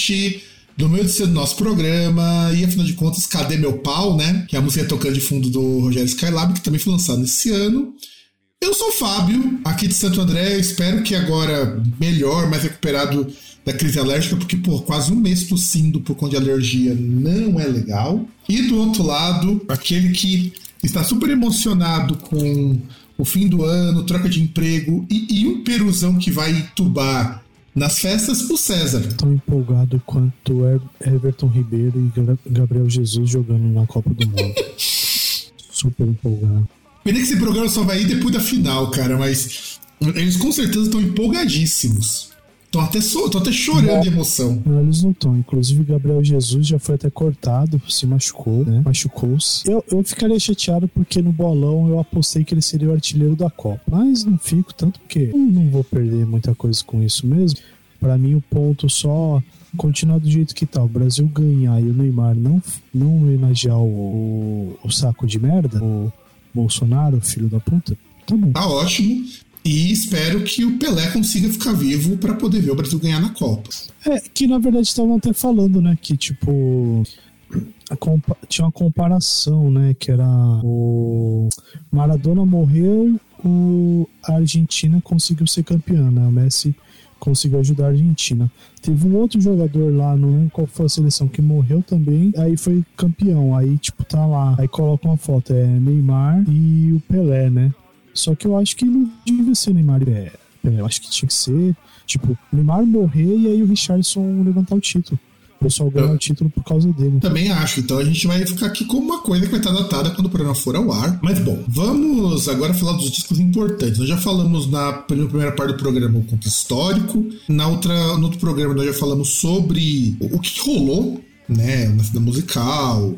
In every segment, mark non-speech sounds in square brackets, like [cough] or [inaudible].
ouvinte, do meio de ser do nosso programa, e afinal de contas, cadê meu pau, né? Que é a música tocando de fundo do Rogério Skylab, que também foi lançado esse ano. Eu sou o Fábio, aqui de Santo André, espero que agora melhor, mais recuperado da crise alérgica, porque por quase um mês tossindo por conta de alergia não é legal. E do outro lado, aquele que está super emocionado com o fim do ano, troca de emprego e, e um peruzão que vai tubar nas festas, o César. Tão empolgado quanto Everton Ribeiro e Gabriel Jesus jogando na Copa do Mundo. [laughs] Super empolgado. Pena que esse programa só vai ir depois da final, cara, mas eles com certeza estão empolgadíssimos. Tô até, so, tô até chorando de emoção. Não, eles não estão. Inclusive, Gabriel Jesus já foi até cortado, se machucou, né? Machucou-se. Eu, eu ficaria chateado porque no bolão eu apostei que ele seria o artilheiro da Copa. Mas não fico, tanto porque não, não vou perder muita coisa com isso mesmo. Para mim, o ponto só continuar do jeito que tá. O Brasil ganhar e o Neymar não, não homenagear o, o, o saco de merda, o Bolsonaro, filho da puta, tá bom. Tá ótimo. E espero que o Pelé consiga ficar vivo para poder ver o Brasil ganhar na Copa. É, que na verdade estavam até falando, né? Que tipo. tinha uma comparação, né? Que era o Maradona morreu, o, a Argentina conseguiu ser campeã, né? O Messi conseguiu ajudar a Argentina. Teve um outro jogador lá, não lembro qual foi a seleção, que morreu também, aí foi campeão. Aí, tipo, tá lá. Aí coloca uma foto, é Neymar e o Pelé, né? Só que eu acho que não devia ser Neymar e é, Eu acho que tinha que ser, tipo, Neymar morrer e aí o Richardson levantar o título. O pessoal ganhar o título por causa dele. Também acho. Então a gente vai ficar aqui com uma coisa que vai estar datada quando o programa for ao ar. Mas bom, vamos agora falar dos discos importantes. Nós já falamos na primeira parte do programa o conto histórico. Na outra, no outro programa nós já falamos sobre o que rolou, né, na cidade musical,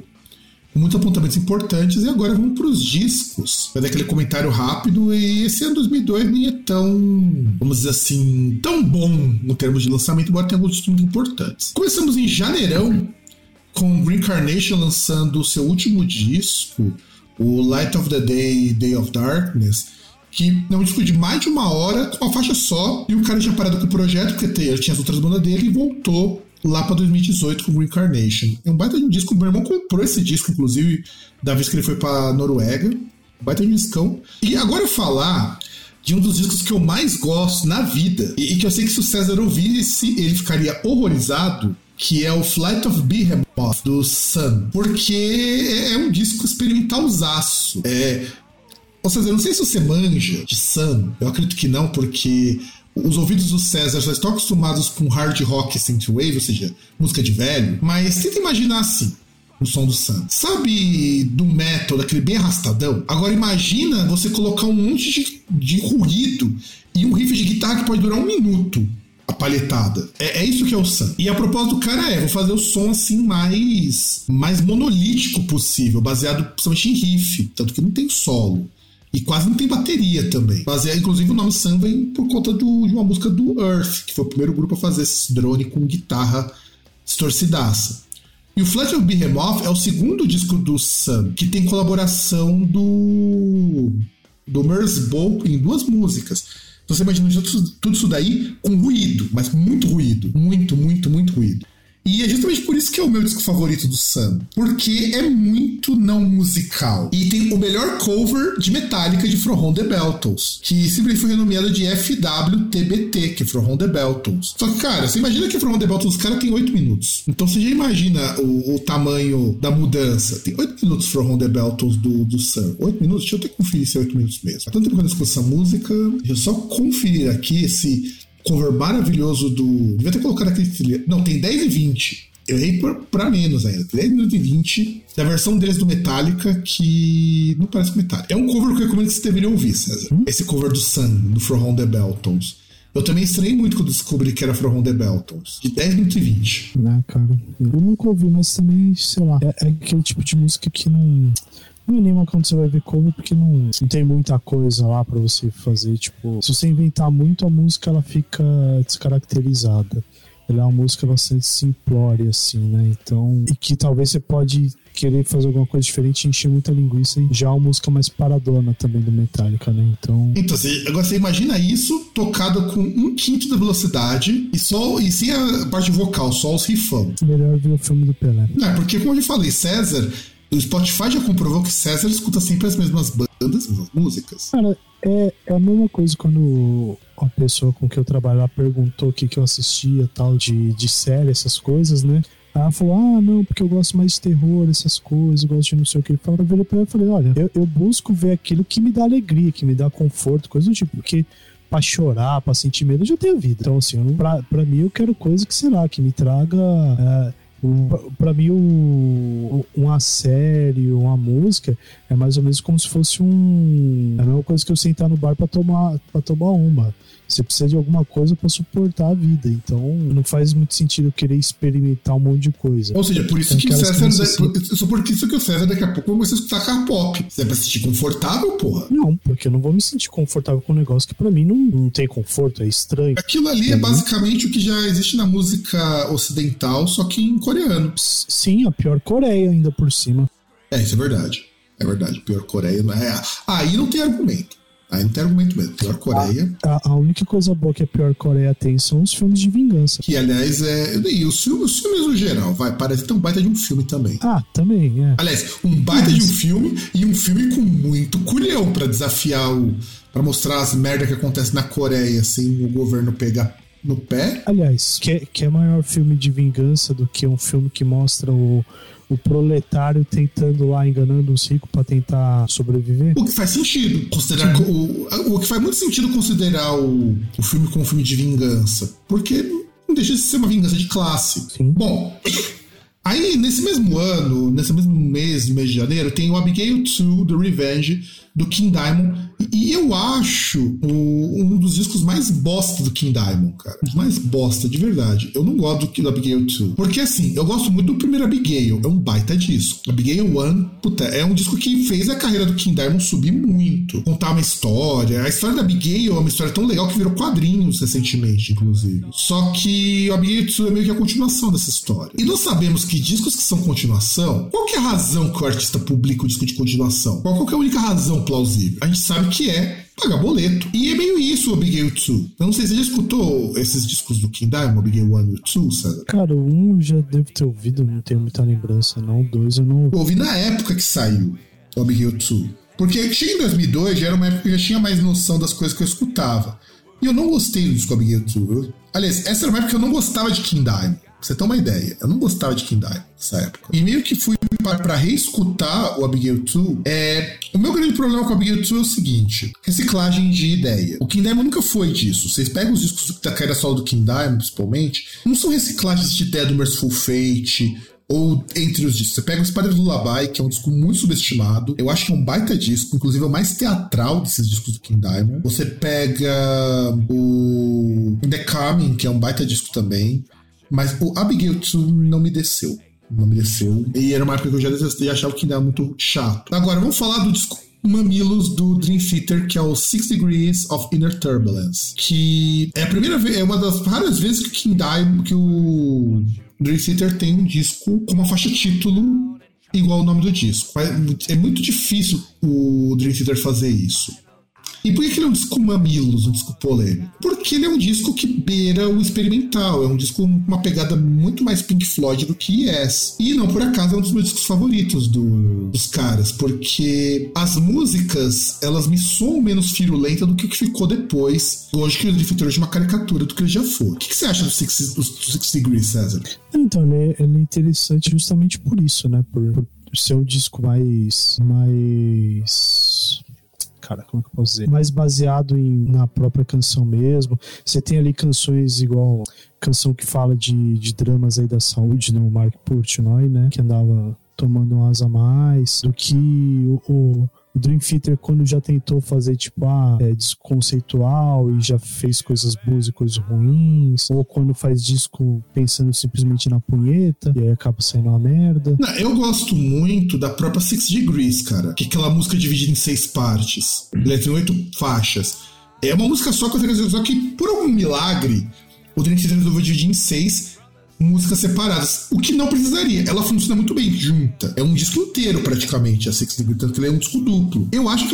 muitos apontamentos importantes. E agora vamos para os discos. Dar aquele comentário rápido. E esse ano 2002 nem é tão, vamos dizer assim, tão bom no termos de lançamento, embora tenha alguns muito importantes. Começamos em janeirão com Reincarnation lançando o seu último disco, o Light of the Day, Day of Darkness que é um disco de mais de uma hora, com uma faixa só, e o cara tinha parado com o projeto, porque tinha as outras bandas dele, e voltou lá para 2018 com Reincarnation. É um baita de um disco, meu irmão comprou esse disco, inclusive, da vez que ele foi para Noruega. Um baita de um discão. E agora falar de um dos discos que eu mais gosto na vida, e, que eu sei que se o César ouvisse, ele ficaria horrorizado, que é o Flight of Behemoth, do Sun. Porque é, é um disco experimentalzaço. É, ou seja, eu não sei se você manja de Sun, eu acredito que não, porque os ouvidos do César já estão acostumados com hard rock synthwave, ou seja, música de velho, mas tenta imaginar assim o som do Sam. Sabe do metal, daquele bem arrastadão? Agora imagina você colocar um monte de, de ruído e um riff de guitarra que pode durar um minuto a palhetada. É, é, isso que é o Sam. E a propósito do cara é, vou fazer o som assim mais mais monolítico possível, baseado principalmente em riff, tanto que não tem solo. E quase não tem bateria também. Mas, é, inclusive, o nome Sun vem por conta do, de uma música do Earth, que foi o primeiro grupo a fazer esse drone com guitarra distorcidaça. E o Flat of Behemoth é o segundo disco do Sun, que tem colaboração do, do Merzbow em duas músicas. Então você imagina tudo isso daí com ruído, mas muito ruído. Muito, muito, muito ruído. E é justamente por isso que é o meu disco favorito do Sam. Porque é muito não musical. E tem o melhor cover de Metallica de From the Beltons. Que simplesmente foi renomeado de FWTBT, que é From the Beltons. Só que, cara, você imagina que From the Beltons, os caras tem 8 minutos. Então você já imagina o, o tamanho da mudança. Tem 8 minutos From the Beltons do, do Sam. 8 minutos? Deixa eu até conferir se é 8 minutos mesmo. Há tanto tempo que eu não essa música. Deixa eu só conferir aqui esse cover maravilhoso do. Devia ter colocado aquele trilha. Não, tem 10 e 20. Eu errei pra, pra menos ainda. 10 minutos e 20 da versão deles do Metallica, que não parece Metallica. É um cover que eu recomendo que você deveria ouvir, César. Hum? Esse cover do Sun, do From the Beltons. Eu também estranhei muito quando descobri que era From the Beltons. De 10 minutos e 20. Né, cara. Eu nunca ouvi, mas também, sei lá. É, é aquele tipo de música que não. Não anima quando você vai ver cover, porque não, não tem muita coisa lá para você fazer. Tipo, se você inventar muito a música, ela fica descaracterizada. Ela é uma música bastante simplória, assim, né? Então. E que talvez você pode querer fazer alguma coisa diferente, encher muita linguiça e já é uma música mais paradona também do Metallica, né? Então. Então, você, agora você imagina isso tocado com um quinto da velocidade e só e sem a parte vocal, só os rifão. Melhor ver o filme do Pelé. Não, é porque, como eu já falei, César o Spotify já comprovou que César escuta sempre as mesmas bandas, as mesmas músicas. Cara, é, é a mesma coisa quando a pessoa com que eu trabalhava perguntou o que, que eu assistia, tal, de, de série, essas coisas, né? Ela falou, ah, não, porque eu gosto mais de terror, essas coisas, eu gosto de não sei o que. Eu virei pra ela e falei, olha, eu, eu busco ver aquilo que me dá alegria, que me dá conforto, coisa do tipo, porque pra chorar, pra sentir medo, eu já tenho vida. Então, assim, eu, pra, pra mim, eu quero coisa que, sei lá, que me traga... É, para mim, o, uma série, uma música, é mais ou menos como se fosse um. É a mesma coisa que eu sentar no bar para tomar, pra tomar uma. Você precisa de alguma coisa para suportar a vida. Então, não faz muito sentido eu querer experimentar um monte de coisa. Ou seja, por isso então, que o César. Que só por isso que o César daqui a pouco começa a escutar K-pop. Você é pra se sentir confortável, porra? Não, porque eu não vou me sentir confortável com um negócio que para mim não, não tem conforto, é estranho. Aquilo ali é, é basicamente o que já existe na música ocidental, só que em coreano. Sim, a pior Coreia ainda por cima. É, isso é verdade. É verdade. Pior Coreia não é. Aí não tem argumento. Aí não tem argumento mesmo. Pior Coreia. A, a, única coisa boa que a pior Coreia tem são os filmes de vingança. Que, aliás, é. E os filmes, os filmes no geral, vai. Parece ter um baita de um filme também. Ah, também, é. Aliás, um baita de um filme e um filme com muito culhão para desafiar o. para mostrar as merdas que acontecem na Coreia sem o governo pegar no pé. Aliás, que, que é maior filme de vingança do que um filme que mostra o o proletário tentando lá enganando os ricos para tentar sobreviver. O que faz sentido. Considerar o, o que faz muito sentido considerar o, o filme como um filme de vingança. Porque não deixa de ser uma vingança de classe. Sim. Bom. Aí, nesse mesmo ano, nesse mesmo mês, mês de janeiro, tem o Abigail 2 The Revenge, do King Diamond. E eu acho o, um dos discos mais bosta do King Diamond, cara. Mais bosta, de verdade. Eu não gosto do, do Abigail 2. Porque assim, eu gosto muito do primeiro Abigail. É um baita disco. Abigail 1, puta, é um disco que fez a carreira do King Diamond subir muito. Contar uma história. A história da Abigail é uma história tão legal que virou quadrinhos recentemente, inclusive. Só que o Abigail 2 é meio que a continuação dessa história. E nós sabemos que discos que são continuação, qual que é a razão que o artista publica o disco de continuação? Qual, que é a única razão plausível. A gente sabe que é pagar boleto. E é meio isso o Abigail 2. Eu não sei se você já escutou esses discos do King Diamond, Abigail 1 e 2, César? Cara, o 1 já devo ter ouvido, não tenho muita lembrança, não. O 2 eu não ouvi. Eu ouvi na época que saiu o Abigail 2. Porque chega em 2002, já era uma época que eu já tinha mais noção das coisas que eu escutava. E eu não gostei do disco Abigail 2. Aliás, essa era uma época que eu não gostava de King Diamond. Você ter uma ideia, eu não gostava de Kindai nessa época. E meio que fui para reescutar o Abigail 2. É... O meu grande problema com o Abigail 2 é o seguinte: reciclagem de ideia. O King Diamond nunca foi disso. Vocês pegam os discos da carreira solo do King Diamond, principalmente, não são reciclagens de ideia do Merciful Fate, ou entre os discos. Você pega o Spider Lullaby, que é um disco muito subestimado. Eu acho que é um baita disco, inclusive é o mais teatral desses discos do King Diamond. Você pega o The Coming, que é um baita disco também. Mas o Abigail 2 não me desceu. Não me desceu. E era uma época que eu já detestei e achava que era muito chato. Agora, vamos falar do disco Mamilos do Dream Theater, que é o Six Degrees of Inner Turbulence. Que é a primeira vez, é uma das raras vezes que o Diamond, que o Dream Theater tem um disco com uma faixa título igual ao nome do disco. É muito difícil o Dream Theater fazer isso. E por que ele é um disco mamilos, um disco polêmico? Porque ele é um disco que beira o experimental, é um disco com uma pegada muito mais Pink Floyd do que Yes. E não por acaso é um dos meus discos favoritos do, dos caras, porque as músicas, elas me soam menos firulenta do que o que ficou depois. Hoje que o Theater é uma caricatura do que ele já foi. O que, que você acha do Six, do Six Degrees, César? Então, ele é, ele é interessante justamente por isso, né? Por, por ser um disco mais. mais cara, como que eu posso dizer? Mais baseado em, na própria canção mesmo. Você tem ali canções igual canção que fala de, de dramas aí da saúde no Mark Portnoy, né? Que andava tomando um asa mais, do que o, o o Dream Theater, quando já tentou fazer, tipo, ah, é, disco conceitual e já fez coisas boas e coisas ruins, ou quando faz disco pensando simplesmente na punheta, e aí acaba saindo uma merda. Não, eu gosto muito da própria Six Degrees, cara, que é aquela música dividida em seis partes. Ela tem oito faixas. É uma música só, só que, por algum milagre, o Dream Theater resolveu dividir em seis músicas separadas, o que não precisaria. Ela funciona muito bem junta. É um disco inteiro, praticamente, a Six Degrees, tanto que ele é um disco duplo. Eu acho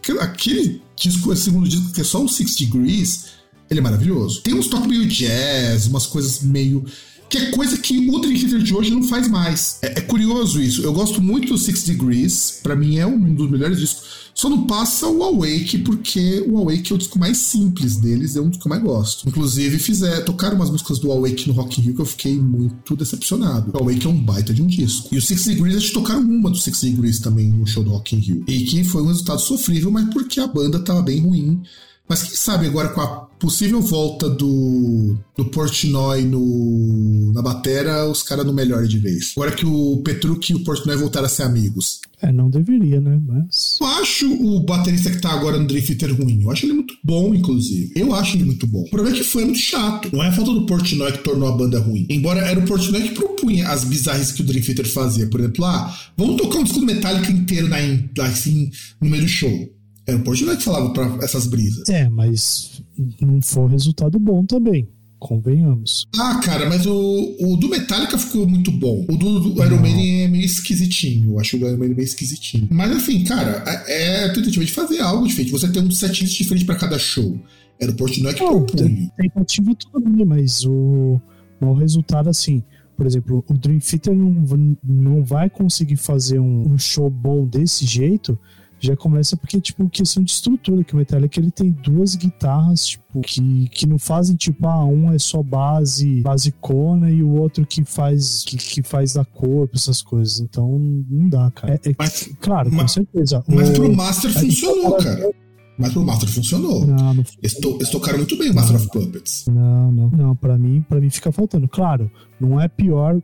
que ela, aquele disco, esse segundo disco, que é só o Six Degrees, ele é maravilhoso. Tem uns toques meio jazz, umas coisas meio que é coisa que o Dream Theater de hoje não faz mais. É, é, curioso isso. Eu gosto muito do Six Degrees, para mim é um dos melhores discos. Só não passa o Awake, porque o Awake é o disco mais simples deles, é um dos que eu mais gosto. Inclusive, fizer, tocaram umas músicas do Awake no Rock in Rio que eu fiquei muito decepcionado. O Awake é um baita de um disco. E o Six Degrees, eles tocaram uma do Six Degrees também no show do Rock in Rio. E que foi um resultado sofrível, mas porque a banda tava bem ruim. Mas quem sabe agora com a possível volta do, do Portnoy no, na batera, os caras não melhorem de vez. Agora que o Petruk e o Portnoy voltaram a ser amigos. É, não deveria, né? Mas. Eu acho o baterista que tá agora no Dream Theater ruim. Eu acho ele muito bom, inclusive. Eu acho ele muito bom. O problema é que foi muito chato. Não é a falta do Portnoy que tornou a banda ruim. Embora era o Portnoy que propunha as bizarras que o Dream Theater fazia. Por exemplo, ah, vamos tocar um disco metálico inteiro na, assim, no meio do show. Era o Portnoy que falava pra essas brisas. É, mas não foi um resultado bom também. Convenhamos. Ah, cara, mas o, o do Metallica ficou muito bom. O do, do Iron Maiden é meio esquisitinho. Eu acho o do Iron Maiden é meio esquisitinho. Mas enfim, cara, é, é tentativa de fazer algo diferente. Você tem um setlist diferente para cada show. Era o Portnoy que não, propunha. Tentativa tudo bem, mas o, o resultado, assim, por exemplo, o Dream Theater não, não vai conseguir fazer um, um show bom desse jeito já começa porque, tipo, questão de estrutura, que o Metallica ele tem duas guitarras, tipo, que, que não fazem, tipo, ah, um é só base, basicona e o outro que faz, que, que faz da corpo, essas coisas. Então, não dá, cara. É, é mas, claro, mas, com certeza. Mas o, pro Master funcionou, cara. Mas pro Master funcionou. Não, não eles, to, eles, tocaram muito bem o Master of Puppets. Não, não. Não, pra mim, pra mim fica faltando. Claro, não é pior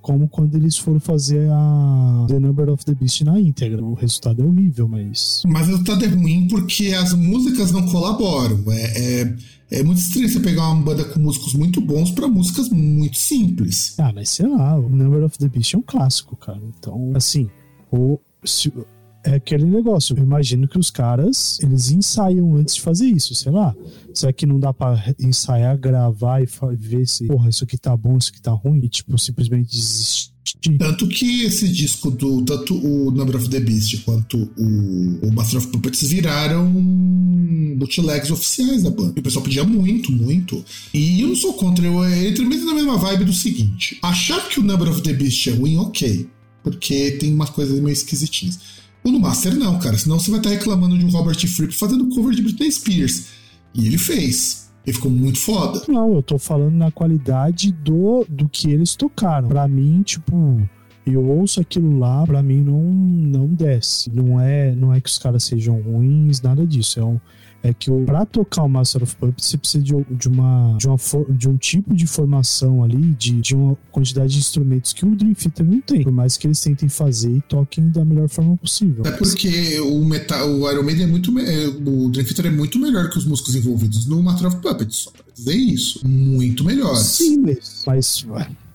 como quando eles foram fazer a The Number of the Beast na íntegra. O resultado é horrível, mas. Mas o resultado é ruim porque as músicas não colaboram. É, é, é muito estranho você pegar uma banda com músicos muito bons para músicas muito simples. Ah, mas sei lá, o Number of the Beast é um clássico, cara. Então, assim, o. Se, é aquele negócio. Eu imagino que os caras, eles ensaiam antes de fazer isso, sei lá. Será que não dá pra ensaiar, gravar e ver se, porra, isso aqui tá bom, isso aqui tá ruim? E, tipo, simplesmente desistir? Tanto que esse disco do tanto o Number of the Beast quanto o, o Master of Puppets viraram bootlegs oficiais da banda. O pessoal pedia muito, muito. E eu não sou contra, eu entro mesmo na mesma vibe do seguinte: achar que o Number of the Beast é ruim, ok. Porque tem umas coisas meio esquisitinhas. O no Master não, cara. Senão você vai estar reclamando de um Robert Fripp fazendo cover de Britney Spears. E ele fez. Ele ficou muito foda. Não, eu tô falando na qualidade do, do que eles tocaram. Pra mim, tipo, eu ouço aquilo lá, pra mim não, não desce. Não é, não é que os caras sejam ruins, nada disso. É um, é que para tocar o Master of Puppets você precisa de, de, uma, de, uma de um tipo de formação ali, de, de uma quantidade de instrumentos que o Dream Theater não tem, por mais que eles tentem fazer e toquem da melhor forma possível. É porque o, metal, o Iron Maiden é muito. É, o Dream Theater é muito melhor que os músicos envolvidos no Master of Puppets, só pra dizer isso. Muito melhor. Sim, mas, mas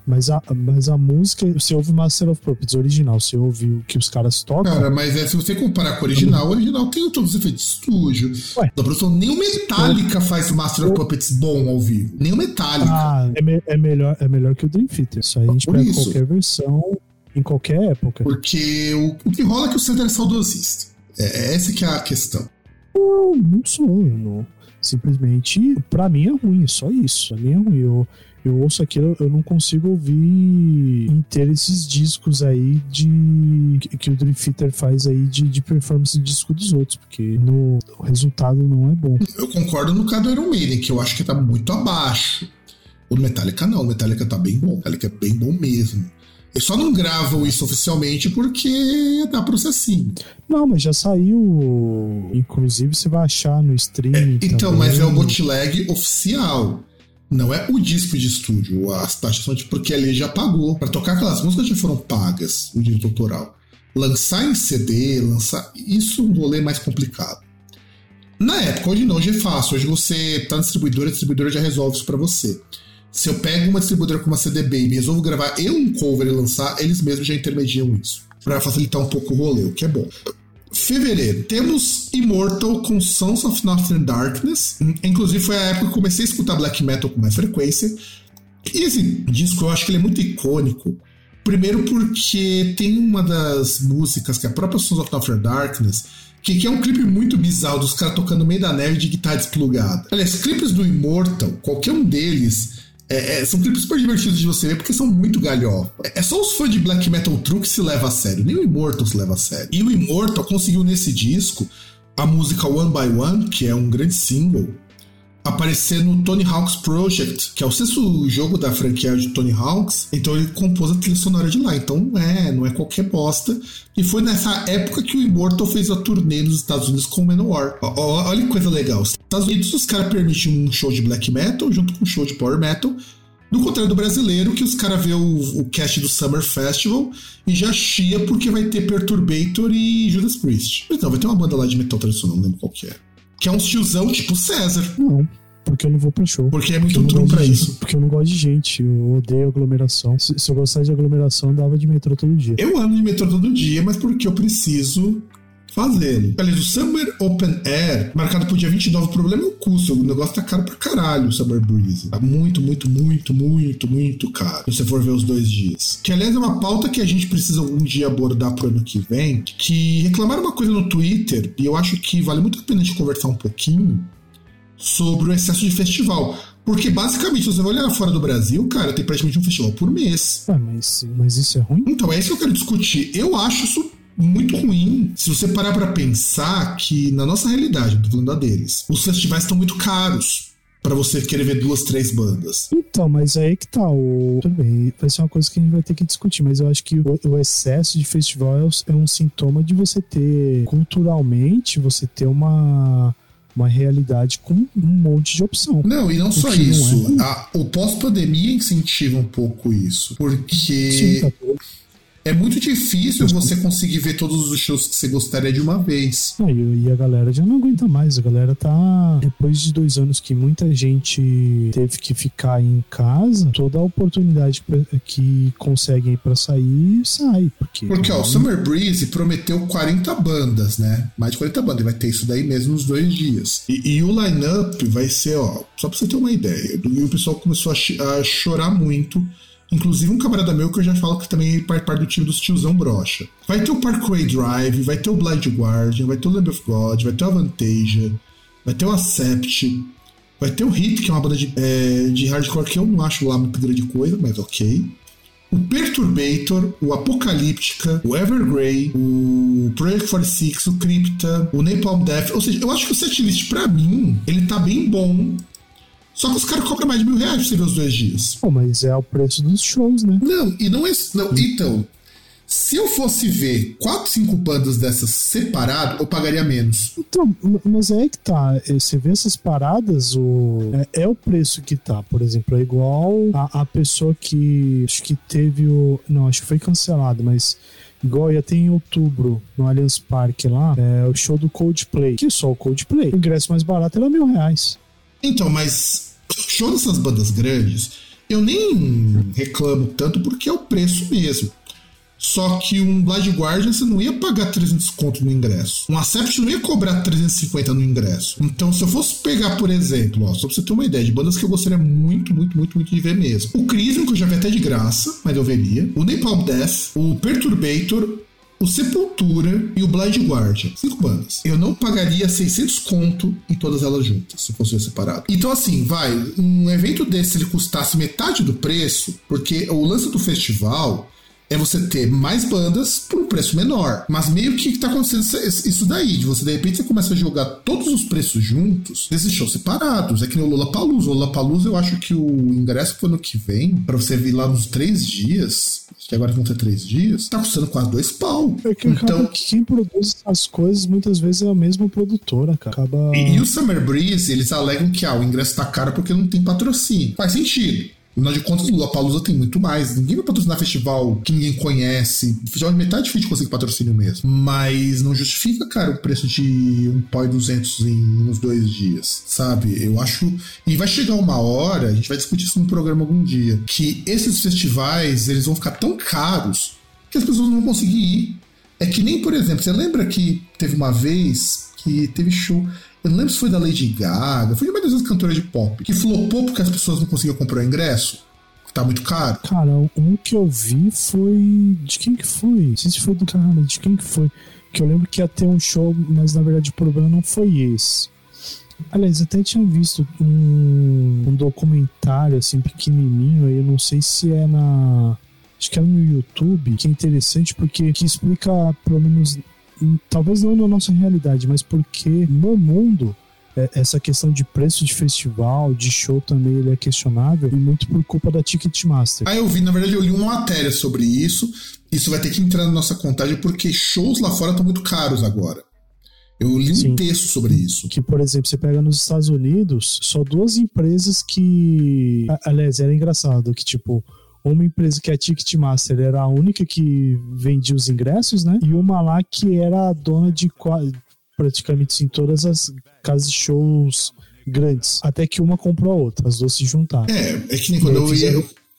mas a, mas a música, você ouve Master of Puppets original, você ouve o que os caras tocam. Cara, mas é, se você comparar com o original, o original tem todos os efeitos de estúdio. Ué. Da produção, nem o Metallica faz Master of Puppets bom ao vivo. Nem o Metallica. Ah, é, me, é, melhor, é melhor que o Dream Theater. Isso aí a gente Por pega isso. qualquer versão em qualquer época. Porque o, o que rola é que o Cedar é saudosista. É, é essa que é a questão. Não, não sou. Não. Simplesmente, pra mim é ruim, só isso. Pra mim é ruim. Eu, eu ouço aquilo, eu não consigo ouvir inteiro esses discos aí de que o Dream Theater faz aí de, de performance de disco dos outros, porque no, o resultado não é bom. Eu concordo no caso do Iron Maiden, que eu acho que tá muito abaixo. O Metallica não, o Metallica tá bem bom, o Metallica é bem bom mesmo. Eles só não gravam isso oficialmente porque dá processinho. Não, mas já saiu. Inclusive você vai achar no stream. É, então, mas é o bootleg oficial. Não é o disco de estúdio. As taxas são porque ele já pagou. Para tocar aquelas músicas já foram pagas, o direito autoral. Lançar em CD, lançar. Isso é um rolê mais complicado. Na época, hoje não, hoje é fácil. Hoje você tá na distribuidora, a distribuidora já resolve isso para você. Se eu pego uma distribuidora como a CD Baby e resolvo gravar eu um cover e lançar, eles mesmos já intermediam isso. para facilitar um pouco o rolê, o que é bom. Fevereiro, temos Immortal com Sons of Northern Darkness. Inclusive foi a época que eu comecei a escutar black metal com mais frequência. E esse disco eu acho que ele é muito icônico. Primeiro porque tem uma das músicas, que é a própria Sons of Northern Darkness, que, é um clipe muito bizarro dos caras tocando no meio da neve de guitarra desplugada. Aliás, clipes do Immortal, qualquer um deles, é, é, são clipes super divertidos de você ver porque são muito galhofa. É, é só os fãs de black metal true que se leva a sério, nem o Immortal se leva a sério. E o Immortal conseguiu nesse disco a música One by One, que é um grande single, aparecer no Tony Hawk's Project, que é o sexto jogo da franquia de Tony Hawk's. Então ele compôs a trilha sonora de lá. Então não é, não é qualquer bosta. E foi nessa época que o Immortal fez a turnê nos Estados Unidos com o Manowar. Olha que coisa legal. Nos Estados Unidos os caras permitem um show de black metal junto com um show de power metal. No contrário do brasileiro, que os caras vê o, o cast do Summer Festival e já chia porque vai ter Perturbator e Judas Priest. Então, vai ter uma banda lá de metal tradicional, não lembro qual que é. Que é um tiozão tipo César. Não. Porque eu não vou pro show. Porque é muito true pra isso. Porque eu não gosto de gente. Eu odeio aglomeração. Se, se eu gostasse de aglomeração, eu dava de metrô todo dia. Eu ando de metrô todo dia, mas porque eu preciso fazê-lo. Aliás, o Summer Open Air, marcado pro dia 29, o problema é o custo. O negócio tá caro pra caralho, o Summer Breeze. Tá muito, muito, muito, muito, muito caro. Se você for ver os dois dias. Que, aliás, é uma pauta que a gente precisa algum dia abordar pro ano que vem. Que reclamaram uma coisa no Twitter, e eu acho que vale muito a pena a gente conversar um pouquinho sobre o excesso de festival. Porque basicamente, se você vai olhar fora do Brasil, cara, tem praticamente um festival por mês. Ah, mas, mas isso é ruim? Então, é isso que eu quero discutir. Eu acho isso muito ruim. Se você parar para pensar que na nossa realidade, eu tô falando da deles, os festivais estão muito caros para você querer ver duas, três bandas. Então, mas aí que tá. O... Tudo bem, vai ser uma coisa que a gente vai ter que discutir, mas eu acho que o, o excesso de festival é um sintoma de você ter, culturalmente, você ter uma uma realidade com um monte de opção. Não, e não só isso. Não é... a, o pós-pandemia incentiva um pouco isso. Porque. Sim, tá é muito difícil você conseguir ver todos os shows que você gostaria de uma vez. Ah, e a galera já não aguenta mais. A galera tá. Depois de dois anos que muita gente teve que ficar em casa, toda a oportunidade que conseguem pra sair, sai. Porque, porque ó, o Summer Breeze prometeu 40 bandas, né? Mais de 40 bandas. E vai ter isso daí mesmo nos dois dias. E, e o line-up vai ser, ó, só pra você ter uma ideia. E o pessoal começou a, a chorar muito Inclusive um camarada meu que eu já falo que também é parte do time dos tiozão brocha. Vai ter o Parkway Drive, vai ter o Blind Guardian, vai ter o Lamb of God, vai ter o Avantasia, vai ter o Accept, vai ter o Hit, que é uma banda de, é, de hardcore que eu não acho lá muito grande coisa, mas ok. O Perturbator, o Apocalíptica, o Evergrey, o Project 46, o Crypta, o Napalm Death. Ou seja, eu acho que o setlist, pra mim, ele tá bem bom. Só que os caras cobram mais de mil reais pra você ver os dois dias. Pô, mas é o preço dos shows, né? Não, e não é. Não, então, se eu fosse ver quatro, cinco bandas dessas separado, eu pagaria menos. Então, mas é aí que tá. É, você vê essas paradas, o, é, é o preço que tá. Por exemplo, é igual a, a pessoa que acho que teve o. Não, acho que foi cancelado, mas igual ia ter em outubro no Allianz Parque lá, é o show do Coldplay. Que só o Coldplay. O ingresso mais barato era mil reais. Então, mas show dessas bandas grandes, eu nem reclamo tanto porque é o preço mesmo. Só que um Blind Guardian você não ia pagar 300 conto no ingresso. Um Accept não ia cobrar 350 no ingresso. Então, se eu fosse pegar, por exemplo, ó, só pra você ter uma ideia, de bandas que eu gostaria muito, muito, muito, muito de ver mesmo. O Crism, que eu já vi até de graça, mas eu veria. O Napalm Death, o Perturbator, o Sepultura e o Blind Guardian. Cinco bandas. Eu não pagaria 600 conto em todas elas juntas, se fosse separado. Então, assim, vai, um evento desse ele custasse metade do preço, porque o lance do festival é você ter mais bandas por um preço menor. Mas meio que tá acontecendo isso daí, de você de repente você começa a jogar todos os preços juntos desses shows separados. É que no Lula Palusa. O Lula Palusa eu acho que o ingresso pro ano que vem, para você vir lá nos três dias, que agora vão ter três dias, tá custando quase dois pau. É que então, que quem produz as coisas muitas vezes é a mesma produtora, cara. Acaba... E, e o Summer Breeze, eles alegam que ah, o ingresso tá caro porque não tem patrocínio. Faz sentido. Afinal de contas, o Lollapalooza tem muito mais. Ninguém vai patrocinar festival que ninguém conhece. Festival de metade é difícil conseguir patrocínio mesmo. Mas não justifica, cara, o preço de um pó e 200 em uns dois dias, sabe? Eu acho... E vai chegar uma hora, a gente vai discutir isso no programa algum dia, que esses festivais, eles vão ficar tão caros que as pessoas não vão conseguir ir. É que nem, por exemplo, você lembra que teve uma vez que teve show... Eu não lembro se foi da Lady Gaga, foi de uma dessas cantoras de pop, que flopou porque as pessoas não conseguiam comprar o ingresso. Tá muito caro. Cara, um que eu vi foi. De quem que foi? Não sei se foi do cara, de quem que foi? Que eu lembro que ia ter um show, mas na verdade o problema não foi esse. Aliás, até tinha visto um, um documentário assim pequenininho, eu não sei se é na acho que era no YouTube, que é interessante porque que explica pelo menos talvez não na nossa realidade, mas porque no mundo é, essa questão de preço de festival, de show também ele é questionável e muito por culpa da Ticketmaster. Ah, eu vi, na verdade eu li uma matéria sobre isso. Isso vai ter que entrar na nossa contagem porque shows lá fora estão muito caros agora. Eu li Sim. um texto sobre isso. Que, por exemplo, você pega nos Estados Unidos, só duas empresas que. Aliás, era engraçado que, tipo, uma empresa que é a Ticketmaster era a única que vendia os ingressos, né? E uma lá que era a dona de praticamente em todas as casas de shows grandes. Até que uma comprou a outra, as duas se juntaram. É, é que nem quando eu, ia,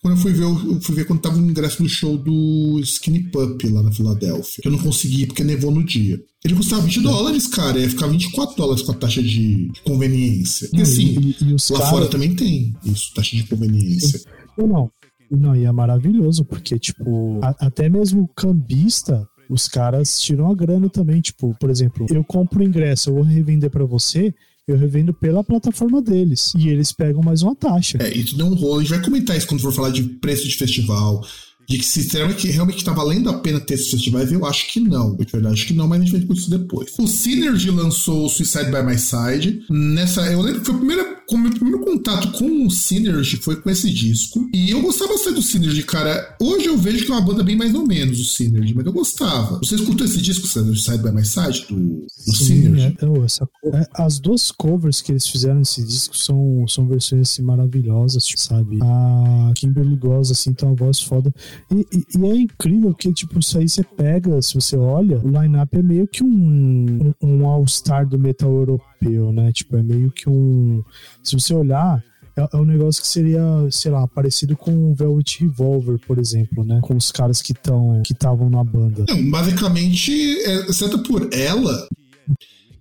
quando eu fui ver, eu fui ver quando tava o ingresso no show do Skinny Pup lá na Filadélfia. Que eu não consegui porque nevou no dia. Ele custava 20 dólares, cara. Ia ficar 24 dólares com a taxa de conveniência. E assim, e, e lá cara... fora também tem isso, taxa de conveniência. Não, não. Não, e é maravilhoso, porque, tipo, a, até mesmo o cambista, os caras tiram a grana também. Tipo, por exemplo, eu compro o ingresso, eu vou revender para você, eu revendo pela plataforma deles. E eles pegam mais uma taxa. É, isso não rola. A gente vai comentar isso quando for falar de preço de festival, de que se que realmente está valendo a pena ter esses festivais, eu acho que não. De verdade, acho que não, mas a gente vai discutir isso depois. O Synergy lançou o Suicide by My Side. Nessa, eu lembro que foi o primeiro, o meu primeiro contato com o Synergy foi com esse disco. E eu gostava bastante do Synergy, cara. Hoje eu vejo que é uma banda bem mais ou menos o Synergy, mas eu gostava. Você escutou esse disco, Suicide by My Side, do, do Sim, Synergy? É, essa, é, as duas covers que eles fizeram nesse disco são, são versões assim, maravilhosas, tipo, sabe? A Kimberly Goss, assim, tem uma voz foda. E, e, e, é incrível que, tipo, isso aí você pega, se você olha, o line-up é meio que um, um, um all-star do metal europeu, né? Tipo, é meio que um. Se você olhar, é, é um negócio que seria, sei lá, parecido com o Velvet Revolver, por exemplo, né? Com os caras que estão que estavam na banda. Não, basicamente, é, exceto por ela,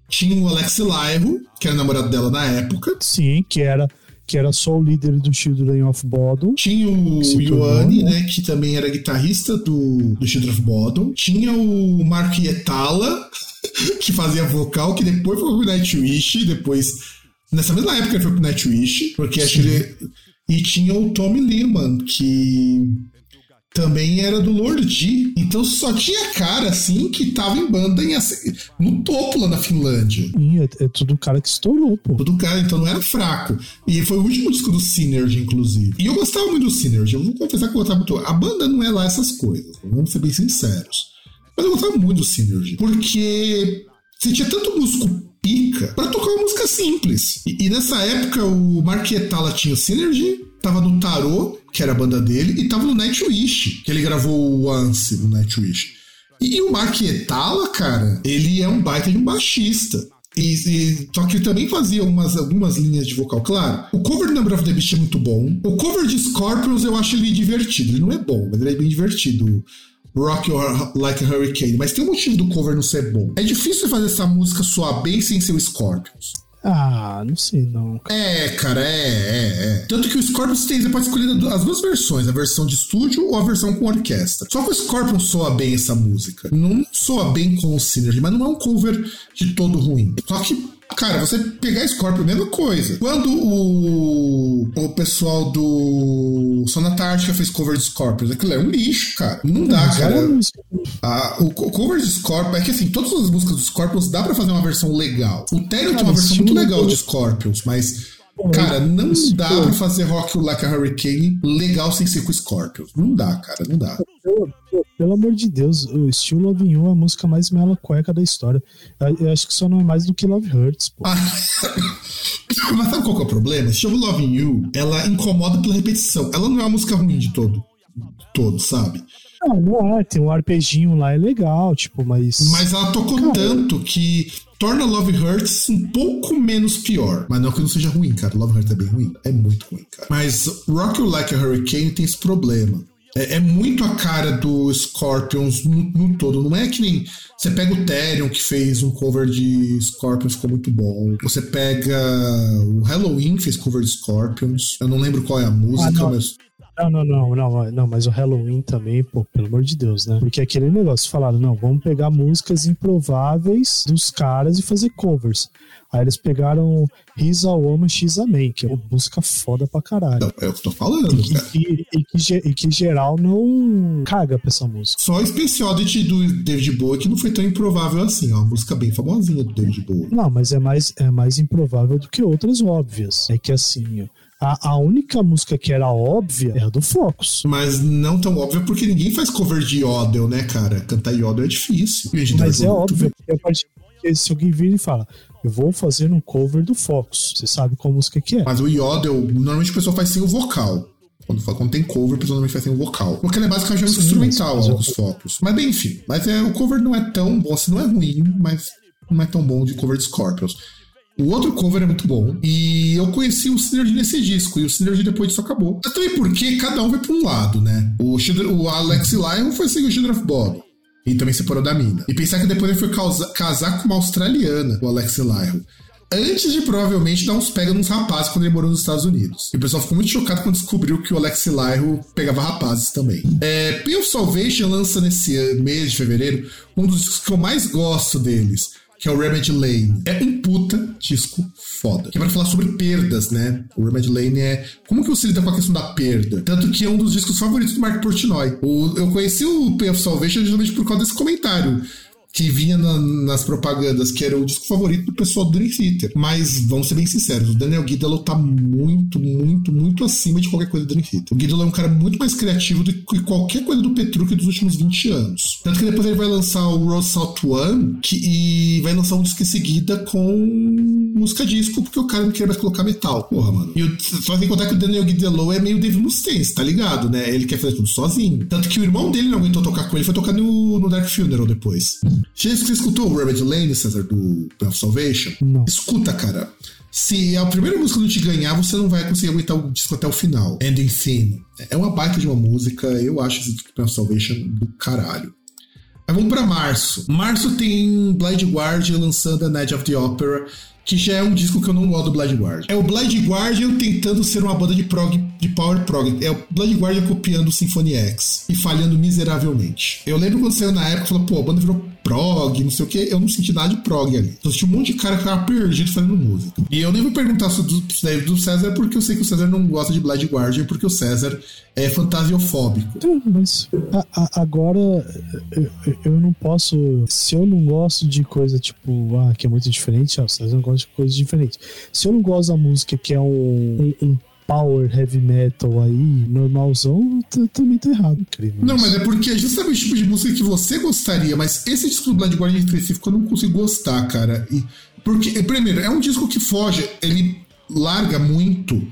tinha o Alex Laiho, que era namorado dela na época. Sim, que era que era só o líder do Children of Bodom. Tinha o Ioane, né? que também era guitarrista do, do Children of Bodom. Tinha o Mark Yetala, [laughs] que fazia vocal, que depois foi pro Nightwish, depois... Nessa mesma época ele foi pro Nightwish, porque acho que ele... E tinha o Tommy Lehman, que também era do Lord G. Então só tinha cara assim que tava em banda em, no topo lá na Finlândia. É, é tudo cara que estourou, pô. Tudo cara, então não era fraco. E foi o último disco do Synergy, inclusive. E eu gostava muito do Synergy. Eu vou confessar que eu gostava muito. A banda não é lá essas coisas, vamos ser bem sinceros. Mas eu gostava muito do Synergy. Porque você tinha tanto músico pica para tocar uma música simples. E, e nessa época o Marquetala tinha o Synergy, tava no Tarot, que era a banda dele, e tava no Nightwish, que ele gravou o Anse no Nightwish. E o Mark Etala, cara, ele é um baita de um baixista. E, e, só que ele também fazia umas, algumas linhas de vocal. Claro, o cover do Number of the Beast é muito bom. O cover de Scorpions eu acho ele divertido. Ele não é bom, mas ele é bem divertido. Rock Your Like a Hurricane. Mas tem um motivo do cover não ser bom. É difícil fazer essa música soar bem sem ser o Scorpions. Ah, não sei não. É, cara, é, é, é. Tanto que o Scorpions tem, você pode escolher as duas versões, a versão de estúdio ou a versão com orquestra. Só que o Scorpions soa bem essa música. Não soa bem com o Synergy, mas não é um cover de todo ruim. Só que Cara, você pegar Scorpio, mesma coisa. Quando o, o pessoal do Sonata Ártica fez cover de Scorpions, aquilo é um lixo, cara. Não dá, cara. Ah, o, o cover de Scorpions, é que assim, todas as músicas do Scorpions dá pra fazer uma versão legal. O Terry tem uma versão muito legal de Scorpions, mas Cara, não dá pra fazer Rock Like a Hurricane legal sem ser com Scorpions. Não dá, cara, não dá. Pelo, pelo amor de Deus, o Still Love You é a música mais mela cueca da história. Eu acho que só não é mais do que Love Hurts, pô. Ah, [laughs] mas sabe qual que é o problema? Still Loving You, ela incomoda pela repetição. Ela não é uma música ruim de todo. todo, sabe? Não, não é. Tem um arpejinho lá, é legal, tipo, mas. Mas ela tocou cara, tanto que torna Love Hurts um pouco menos pior. Mas não que não seja ruim, cara. Love Hurts é bem ruim. É muito ruim, cara. Mas Rock You Like a Hurricane tem esse problema. É, é muito a cara do Scorpions no, no, todo. Não é que nem. Você pega o Therion, que fez um cover de Scorpions, ficou muito bom. Você pega o Halloween, que fez cover de Scorpions. Eu não lembro qual é a música, ah, mas. Não, não, não, não, não, mas o Halloween também, pô, pelo amor de Deus, né? Porque aquele negócio, falaram, não, vamos pegar músicas improváveis dos caras e fazer covers. Aí eles pegaram He's a Woman, She's a Man, que é uma música foda pra caralho. Não, é o que eu tô falando. E, e, e, que, e, que, geral não caga pra essa música. Só o Special do David Bowie que não foi tão improvável assim. É uma música bem famosinha do David Bowie. Não, mas é mais, é mais improvável do que outras óbvias. É que assim, a, a, única música que era óbvia era do Focus. Mas não tão óbvia porque ninguém faz cover de Yodel, né, cara? Cantar Yodel é difícil. Mas é óbvio, porque se alguém vir e fala, eu vou fazer um cover do Focus, você sabe qual música que é. Mas o Yodel, normalmente a pessoa faz sem o vocal. Quando, quando tem cover, a pessoa normalmente faz sem o vocal. Porque ele é basicamente um instrumental mas, mas Focus. Mas bem, enfim. Mas é, o cover não é tão bom, assim, não é ruim, mas não é tão bom de cover de Scorpions. O outro cover é muito bom. E eu conheci o Synergy nesse disco. E o Synergy depois disso acabou. Mas também porque cada um vai pra um lado, né? O, o Alex Lyon foi seguir o Children of. E também separou da mina. E pensar que depois ele foi casar com uma australiana, o Alex Lyon. Antes de provavelmente dar uns pega nos rapazes quando ele morou nos Estados Unidos. E o pessoal ficou muito chocado quando descobriu que o Alex Lyon pegava rapazes também. É, Pale Salvation lança nesse mês de fevereiro um dos discos que eu mais gosto deles que é o Remedy Lane. É um puta disco foda. Que é pra falar sobre perdas, né? O Remedy Lane é como que você lida com a questão da perda. Tanto que é um dos discos favoritos do Mark Portnoy. O, eu conheci o Pay of Salvation justamente por causa desse comentário que vinha na, nas propagandas, que era o disco favorito do pessoal do Dream Theater. Mas vamos ser bem sinceros, o Daniel Guidalo tá muito, muito, muito acima de qualquer coisa do Dream Theater. O Guidalo é um cara muito mais criativo do que qualquer coisa do Petrucci dos últimos 20 anos. Tanto que depois ele vai lançar o Rose Salt One que, e vai lançar um disco em seguida com música disco, porque o cara não quer mais colocar metal. Porra, mano. E só tem que contar que o Daniel Guidalo é meio Dave Mustaine, tá ligado, né? Ele quer fazer tudo sozinho. Tanto que o irmão dele não aguentou tocar com ele, foi tocar no, no Dark Funeral depois. Você escutou o Remedy Lane, César, do Path of Salvation? Não. Escuta, cara. Se a primeira música não te ganhar, você não vai conseguir aguentar o disco até o final. Ending Theme. É uma baita de uma música, eu acho esse Path of Salvation do caralho. Aí vamos pra março. Março tem Blind Guardian lançando a Night of the Opera, que já é um disco que eu não gosto do Blind Guardian. É o Blind Guardian tentando ser uma banda de prog, de power prog. É o Blind Guardian copiando o Symphony X e falhando miseravelmente. Eu lembro quando saiu na época, falou, pô, a banda virou prog, não sei o que, eu não senti nada de prog ali. Eu senti um monte de cara que tava perdido fazendo música. E eu nem vou perguntar sobre do, do César, porque eu sei que o César não gosta de Blind Guardian, porque o César é fantasiofóbico. Mas a, a, agora eu, eu, não posso. Se eu não gosto de coisa tipo, ah, que é muito diferente, ah, o César não gosta de coisas diferentes. Se eu não gosto da música que é um, um, um power heavy metal aí, normalzão, tá errado. Incrível. Não, mas é porque é justamente o tipo de música que você gostaria, mas esse disco do Blood Guardian específico eu não consigo gostar, cara. E, porque, primeiro, é um disco que foge, ele larga muito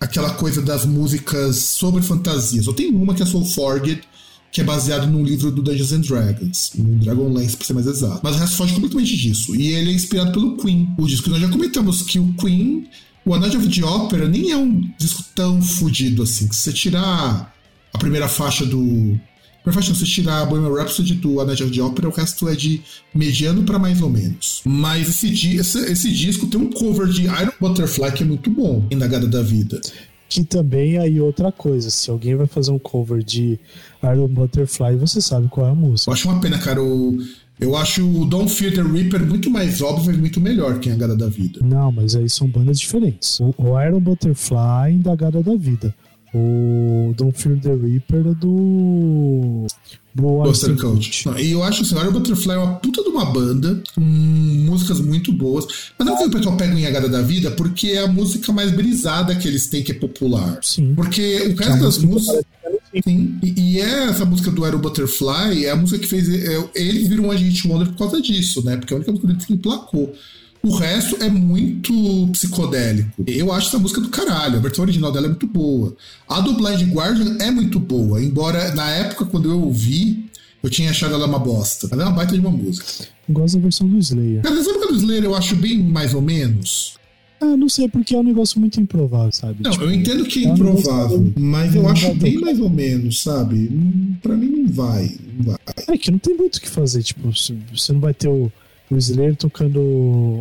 aquela coisa das músicas sobre fantasias. Eu tenho uma que é Soul Forget, que é baseado num livro do Dungeons and Dragons, no Dragonlance, pra ser mais exato. Mas o resto foge completamente disso. E ele é inspirado pelo Queen. O disco que nós já comentamos que o Queen o A Night of the Opera nem é um disco tão fodido assim. Se você tirar a primeira faixa do Perfection, se tirar a Bohemian Rhapsody do A Night of the Opera, o resto é de mediano para mais ou menos. Mas esse, esse, esse, disco tem um cover de Iron Butterfly que é muito bom, Indagada da Vida. Que também aí outra coisa, se alguém vai fazer um cover de Iron Butterfly, você sabe qual é a música. Eu acho uma pena, cara. O, eu acho o Don't Fear the Reaper muito mais óbvio e muito melhor que a Indagada da Vida. Não, mas aí são bandas diferentes. O, Iron Butterfly e Indagada da Vida. O Don't Fear the Reaper é do. Buster Coach. E eu acho assim, o Butterfly é uma puta de uma banda, com músicas muito boas. Mas não é que o pessoal pega em Agada da Vida, porque é a música mais brisada que eles têm, que é popular. Sim. Porque o resto das músicas. Sim, e, e é essa música do Aero Butterfly é a música que fez. É, eles viram um Agent Wonder por causa disso, né? Porque é a única música que emplacou. O resto é muito psicodélico. Eu acho essa música do caralho. A versão original dela é muito boa. A do Blind Guardian é muito boa, embora na época quando eu ouvi, eu tinha achado ela uma bosta. Ela é uma baita de uma música. Eu gosto da versão do Slayer. Cara, a versão do Slayer eu acho bem mais ou menos. Ah, não sei, porque é um negócio muito improvável, sabe? Não, tipo, eu entendo que é, é improvável, um mas eu acho bem mais ou menos, sabe? Pra mim não vai, não vai. É que não tem muito o que fazer, tipo, você não vai ter o o Slayer tocando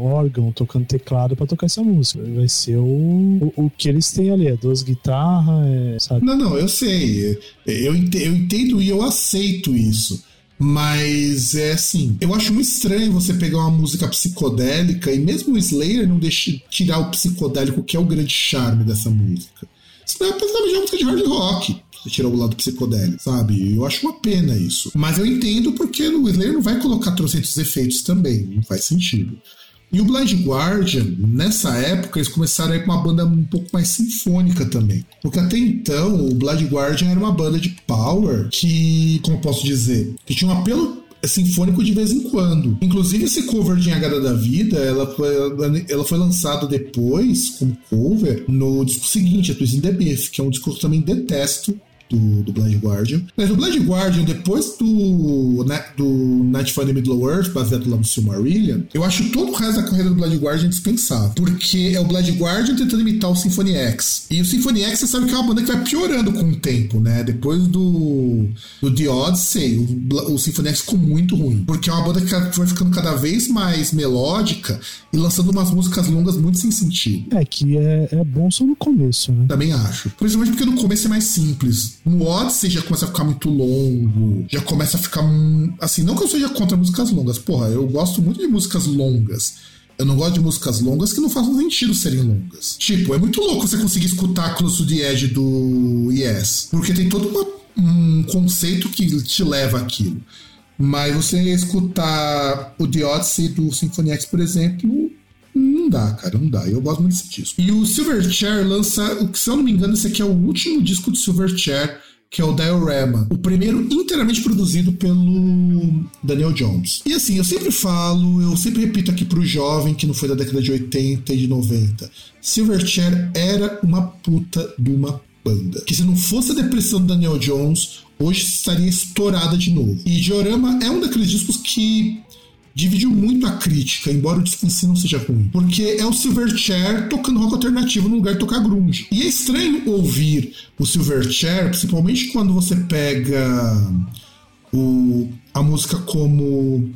órgão, tocando teclado para tocar essa música. Vai ser o, o, o, que eles têm ali, é duas guitarras, é, sabe? Não, não, eu sei. Eu entendo, eu entendo e eu aceito isso. Mas é assim, eu acho muito estranho você pegar uma música psicodélica e mesmo o Slayer não deixa tirar o psicodélico, que é o grande charme dessa música. Senão é uma música de hard rock tirou o lado psicodélico, sabe? Eu acho uma pena isso. Mas eu entendo porque o Slayer não vai colocar trocentos efeitos também, não faz sentido. E o Blind Guardian, nessa época, eles começaram a ir com uma banda um pouco mais sinfônica também. Porque até então, o Blind Guardian era uma banda de power que, como posso dizer, que tinha um apelo sinfônico de vez em quando. Inclusive, esse cover de Agada da Vida, ela foi, ela foi lançada depois, como cover, no disco seguinte, a Twist in the Beast, que é um disco que eu também detesto, do, do Blind Guardian. Mas o Blind Guardian, depois do, né, do Nightfall in Middle Earth, baseado lá no Silmarillion, eu acho todo o resto da carreira do Blind Guardian dispensável. Porque é o Blind Guardian tentando imitar o Symphony X. E o Symphony X, você sabe que é uma banda que vai piorando com o tempo, né? Depois do, do The Odyssey, o, o Symphony X ficou muito ruim. Porque é uma banda que vai ficando cada vez mais melódica e lançando umas músicas longas muito sem sentido. É, que é, é bom só no começo, né? Também acho. Principalmente porque no começo é mais simples. No Odyssey já começa a ficar muito longo, já começa a ficar. Assim, não que eu seja contra músicas longas, porra, eu gosto muito de músicas longas. Eu não gosto de músicas longas que não fazem sentido serem longas. Tipo, é muito louco você conseguir escutar Close to the Edge do Yes, porque tem todo uma, um conceito que te leva àquilo. Mas você escutar o The Odyssey do Symphony X, por exemplo, dá, cara, não dá. Eu gosto muito desse disco. E o Silverchair lança, se eu não me engano, esse aqui é o último disco de Silverchair, que é o Diorama. O primeiro inteiramente produzido pelo Daniel Jones. E assim, eu sempre falo, eu sempre repito aqui pro jovem que não foi da década de 80 e de 90. Silverchair era uma puta de uma banda. Que se não fosse a depressão do Daniel Jones, hoje estaria estourada de novo. E Diorama é um daqueles discos que dividiu muito a crítica, embora o disco em si não seja ruim. Porque é o Silverchair tocando rock alternativo no lugar de tocar grunge. E é estranho ouvir o Silverchair, principalmente quando você pega o, a música como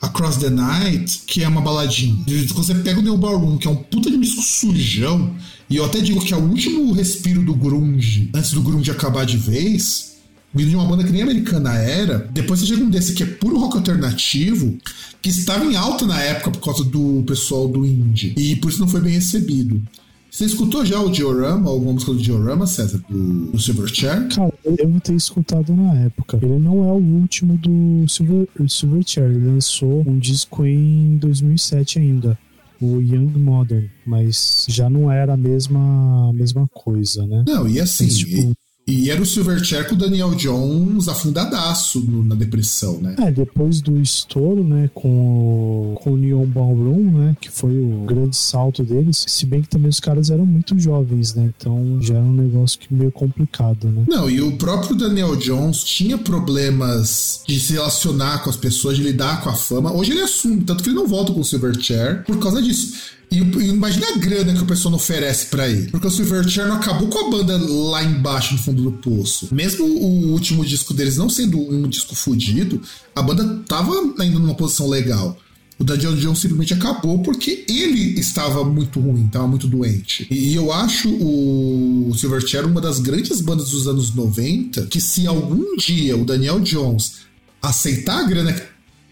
Across the Night, que é uma baladinha. Você pega o Neil Ballroom, que é um puta de disco sujão, e eu até digo que é o último respiro do grunge, antes do grunge acabar de vez, vindo de uma banda que nem americana era, depois você chega um desse que é puro rock alternativo, que estava em alta na época por causa do pessoal do indie, e por isso não foi bem recebido. Você escutou já o Diorama, alguma música do Diorama, César, do, do Silverchair? Cara, eu vou ter escutado na época. Ele não é o último do Silver, Silverchair, ele lançou um disco em 2007 ainda o Young Modern, mas já não era a mesma, a mesma coisa, né? Não, e assim, mas, tipo, e era o Silverchair com o Daniel Jones afundadaço no, na depressão, né? É, depois do estouro, né, com o, com o Neon Ballroom, né, que foi o grande salto deles, se bem que também os caras eram muito jovens, né, então já era um negócio que meio complicado, né? Não, e o próprio Daniel Jones tinha problemas de se relacionar com as pessoas, de lidar com a fama. Hoje ele assume, tanto que ele não volta com o Silverchair por causa disso. E, imagina a grana que o pessoal não oferece para ele. Porque o Silverchair acabou com a banda lá embaixo, no fundo do poço. Mesmo o último disco deles não sendo um disco fudido, a banda tava ainda numa posição legal. O Daniel Jones simplesmente acabou porque ele estava muito ruim, estava muito doente. E eu acho o Silverchair uma das grandes bandas dos anos 90 que se algum dia o Daniel Jones aceitar a grana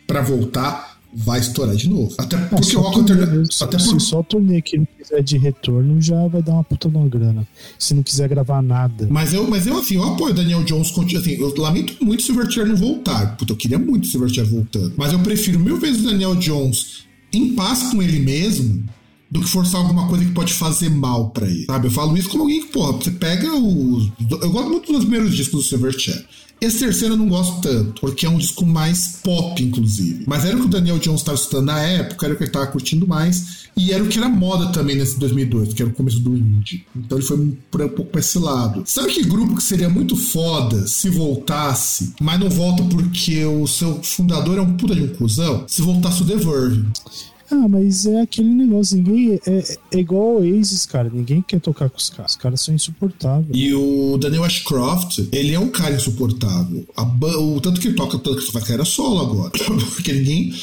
para voltar, vai estourar de novo. Até porque o rock alternativo. Até por... Se só o turnê que ele fizer de retorno já vai dar uma puta uma grana. Se não quiser gravar nada. Mas eu, mas eu assim, eu apoio o Daniel Jones. Assim, eu lamento muito o Silverchair não voltar. Puta, eu queria muito o Silverchair voltando. Mas eu prefiro mil vezes o Daniel Jones em paz com ele mesmo do que forçar alguma coisa que pode fazer mal para ele. Sabe? Eu falo isso como alguém que, porra, você pega os. Eu gosto muito dos primeiros discos do Silverchair. Esse terceiro eu não gosto tanto, porque é um disco mais pop, inclusive. Mas era o que o Daniel Jones estava escutando na época, era o que ele estava curtindo mais, e era o que era moda também nesse 2002, que era o começo do indie. Então ele foi um pouco pra esse lado. Sabe que grupo que seria muito foda se voltasse, mas não volta porque o seu fundador é um puta de um cuzão? Se voltasse o The Verve. Ah, mas é aquele negócio, ninguém. É, é igual o Oasis, cara. Ninguém quer tocar com os caras. Os caras são insuportáveis. E o Daniel Ashcroft, ele é um cara insuportável. A, o tanto que ele toca, tanto que faz carreira solo agora. [laughs] Porque ninguém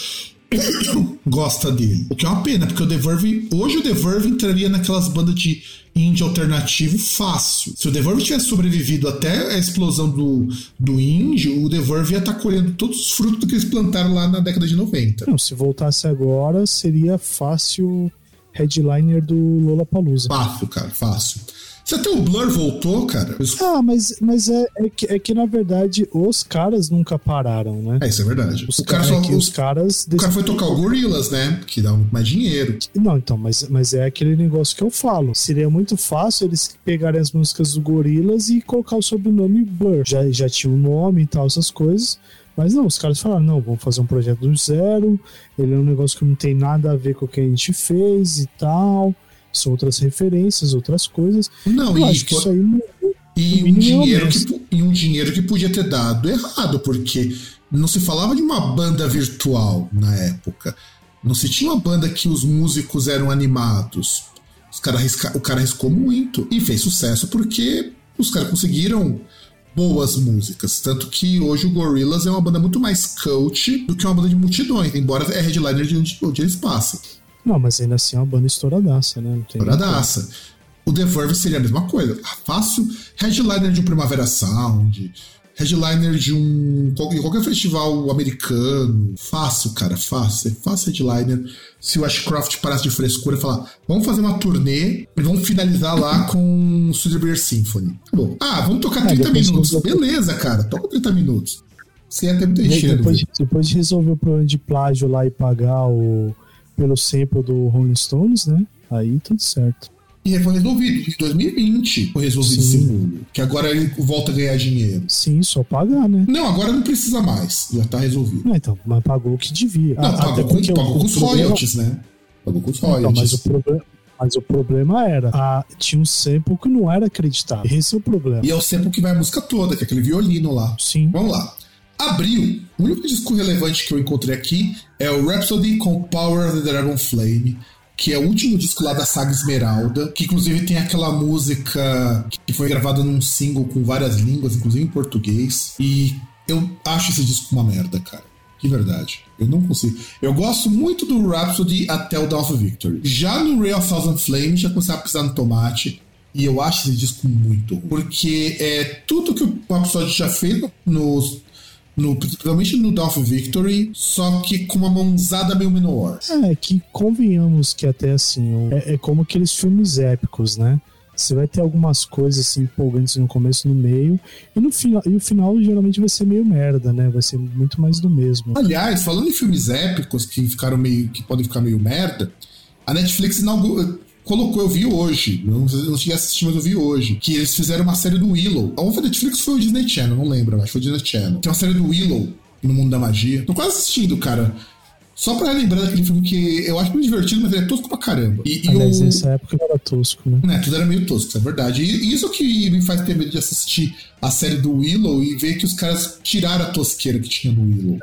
[coughs] gosta dele. O que é uma pena, porque o The Verve. Hoje o The Verve entraria naquelas bandas de indie alternativo fácil. Se o The Verve tivesse sobrevivido até a explosão do, do indie, o The Verve ia estar tá colhendo todos os frutos que eles plantaram lá na década de 90. Não, se voltasse agora, seria fácil headliner do Lollapalooza. Fácil, cara, fácil. Você até o Blur voltou, cara. Ah, mas, mas é, é, que, é que na verdade os caras nunca pararam, né? É, isso é verdade. Os, o cara, só, é os caras. O cara foi tocar o Gorillaz, né? Que dá mais dinheiro. Não, então, mas, mas é aquele negócio que eu falo. Seria muito fácil eles pegarem as músicas do Gorillaz e colocar o sobrenome Blur. Já, já tinha o um nome e tal, essas coisas. Mas não, os caras falaram: não, vamos fazer um projeto do zero. Ele é um negócio que não tem nada a ver com o que a gente fez e tal são outras referências, outras coisas. Não, eu e acho que isso aí e um, dinheiro que, e um dinheiro que podia ter dado errado, porque não se falava de uma banda virtual na época. Não se tinha uma banda que os músicos eram animados. Os cara risca, o cara riscou muito e fez sucesso porque os caras conseguiram boas músicas. Tanto que hoje o Gorillaz é uma banda muito mais coach do que uma banda de multidões, embora é headliner de onde, onde eles passam. Não, mas ainda assim é uma banda estouradaça, né? estouradaça. O The Verve seria a mesma coisa. Fácil headliner de um Primavera Sound, headliner de um qualquer festival americano. Fácil, cara, fácil. É fácil headliner. Se o Ashcroft parasse de frescura e falar, vamos fazer uma turnê e vamos finalizar lá com o Sugar Symphony. Tá bom. Ah, vamos tocar 30 é, minutos. Beleza, cara, toca 30 minutos. Você ia ter muita gente. Depois, depois de resolver o problema de plágio lá e pagar o pelo sample do Rolling Stones, né? Aí tudo certo. E foi resolvido. Em 2020 foi resolvido Sim. esse mundo. Que agora ele volta a ganhar dinheiro. Sim, só pagar, né? Não, agora não precisa mais. Já tá resolvido. Não, então, mas pagou o que devia. Não, pagou, com, pagou com os problema... royalties, né? Pagou com os royalties. Não, mas o problema. Mas o problema era, a, tinha um sample que não era acreditável. Esse é o problema. E é o sample que vai a música toda, que é aquele violino lá. Sim. Vamos lá. Abril, o único disco relevante que eu encontrei aqui é o Rhapsody com Power of the Dragon Flame, que é o último disco lá da saga Esmeralda, que inclusive tem aquela música que foi gravada num single com várias línguas, inclusive em português. E eu acho esse disco uma merda, cara. De verdade. Eu não consigo. Eu gosto muito do Rhapsody até o Dawn of Victory. Já no Ray of Thousand Flames, já comecei a pisar no tomate. E eu acho esse disco muito ruim. Porque é tudo que o Rhapsody já fez nos no, principalmente no Dawn of Victory, só que com uma mãozada meio menor. É, que convenhamos que até assim, é, é como aqueles filmes épicos, né? Você vai ter algumas coisas assim empolgantes no começo no meio, e no final, e o final geralmente vai ser meio merda, né? Vai ser muito mais do mesmo. Aliás, falando em filmes épicos que ficaram meio. que podem ficar meio merda, a Netflix inaugurou colocou, eu vi hoje, não, não cheguei a assistir, mas eu vi hoje, que eles fizeram uma série do Willow. Ou foi Netflix foi o Disney Channel, não lembro, mas foi o Disney Channel. É uma série do Willow no mundo da magia. Tô quase assistindo, cara. Só pra lembrar daquele filme que eu acho muito divertido, mas ele é tosco pra caramba. E, e Aliás, nessa época era tosco, né? né? Tudo era meio tosco, isso é verdade. E isso que me faz ter medo de assistir a série do Willow e ver que os caras tiraram a tosqueira que tinha no Willow.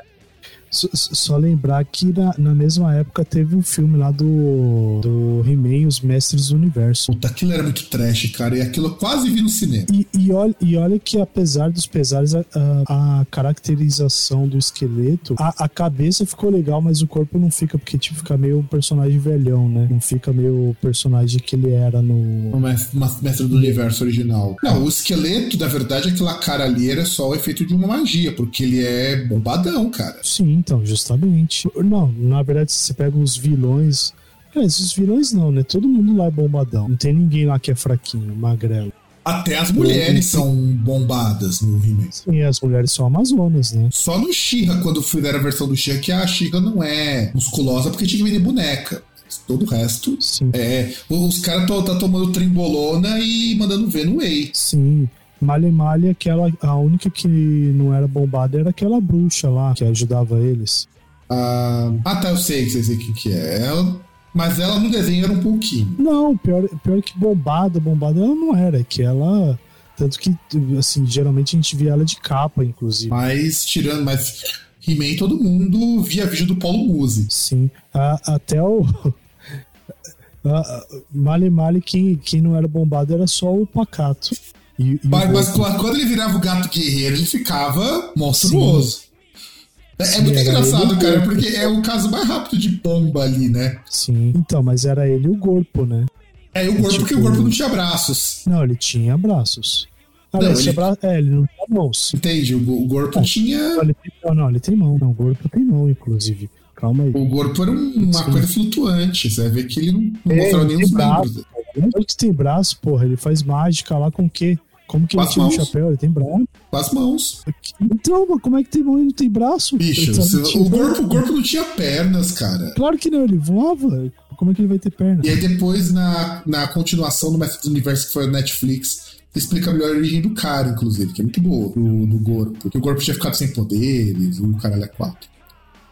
Só, só lembrar que na, na, mesma época teve um filme lá do, do He-Man, Os Mestres do Universo. Puta, aquilo era muito trash, cara, e aquilo eu quase vi no cinema. E, e, olha, e olha que apesar dos pesares, a, a, a caracterização do esqueleto, a, a, cabeça ficou legal, mas o corpo não fica, porque tipo, fica meio um personagem velhão, né? Não fica meio o personagem que ele era no... O mestre, mestre do universo original. Não, o esqueleto, na verdade, aquela cara ali era só o efeito de uma magia, porque ele é bombadão, cara. Sim, então, justamente. Não, na verdade, se você pega os vilões. É, esses vilões não, né? Todo mundo lá é bombadão. Não tem ninguém lá que é fraquinho, magrelo. Até as mulheres são bombadas no He-Man. Sim, as mulheres são amazonas, né? Só no She-Ra, quando fizeram a versão do She-Ra, que a She-Ra não é musculosa porque tinha que vender boneca. Todo o resto Sim. é. Os caras estão tá tomando trimbolona e mandando ver no Way. Sim. Malha Malha, aquela, a única que não era bombada era aquela bruxa lá que ajudava eles. Ah, ah tá, eu sei, sei, sei o que, que é. Ela, mas ela no desenho era um pouquinho. Não, pior, pior que bombada, bombada ela não era, que ela. Tanto que, assim, geralmente a gente via ela de capa, inclusive. Mas, tirando, mas He-Man todo mundo via vídeo do Paulo Musi. Sim. até o. [laughs] Mali Mali, quem, quem não era bombado era só o Pacato. E, e mas, mas, quando ele virava o gato guerreiro, ele ficava monstruoso. É, é, Sim, muito engraçado, cara, porque é o caso mais rápido de bomba ali, né? Sim, então, mas era ele o corpo, né? É, o corpo, é, tipo... porque o corpo não tinha braços. Não, ele tinha braços. Ah, não, ele... Bra... É, ele não tinha mãos. Entende, o, o corpo tinha. Não ele, tem... não, ele tem mão. Não, o corpo tem mão, inclusive. Calma aí. O corpo era uma Sim. coisa flutuante. Você vai ver que ele não, não é, mostrava nem os braços. Ele tem braço, porra. Ele faz mágica lá com o quê? Como que ele tira o chapéu? Ele tem braço? Com as mãos. Então, como é que tem mão e não tem braço? Bicho, você, o, corpo, o corpo não tinha pernas, cara. Claro que não, ele voava. Como é que ele vai ter perna? E aí depois, na, na continuação do Mestre do Universo, que foi a Netflix, explica melhor a origem do cara, inclusive, que é muito boa, do, do corpo. Porque o corpo tinha ficado sem poderes, o caralho é quatro.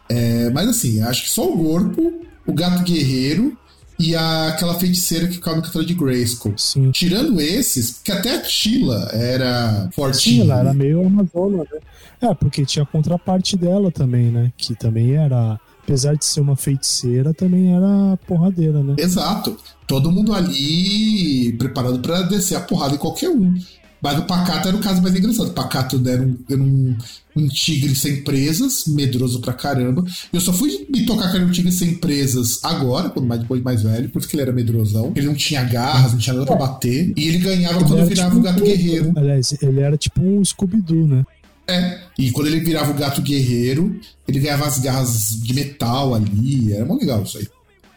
É, mas assim, acho que só o corpo, o gato guerreiro e a, aquela feiticeira que ficava no castelo de Grayskull. Sim. Tirando esses, que até a Tila era fortinha. Sim, ela era meio amazona, né? É, porque tinha a contraparte dela também, né? Que também era apesar de ser uma feiticeira, também era porradeira, né? Exato. Todo mundo ali preparado para descer a porrada em qualquer um. Mas o Pacato era o caso mais engraçado. O Pacato era um, era um, um tigre sem presas, medroso pra caramba. Eu só fui me tocar que era um tigre sem presas agora, quando mais, depois mais velho, porque ele era medrosão. Ele não tinha garras, não tinha nada pra bater. E ele ganhava ele quando virava tipo o gato um guerreiro. Aliás, ele era tipo um Scooby-Doo, né? É. E quando ele virava o gato guerreiro, ele ganhava as garras de metal ali. Era muito legal isso aí.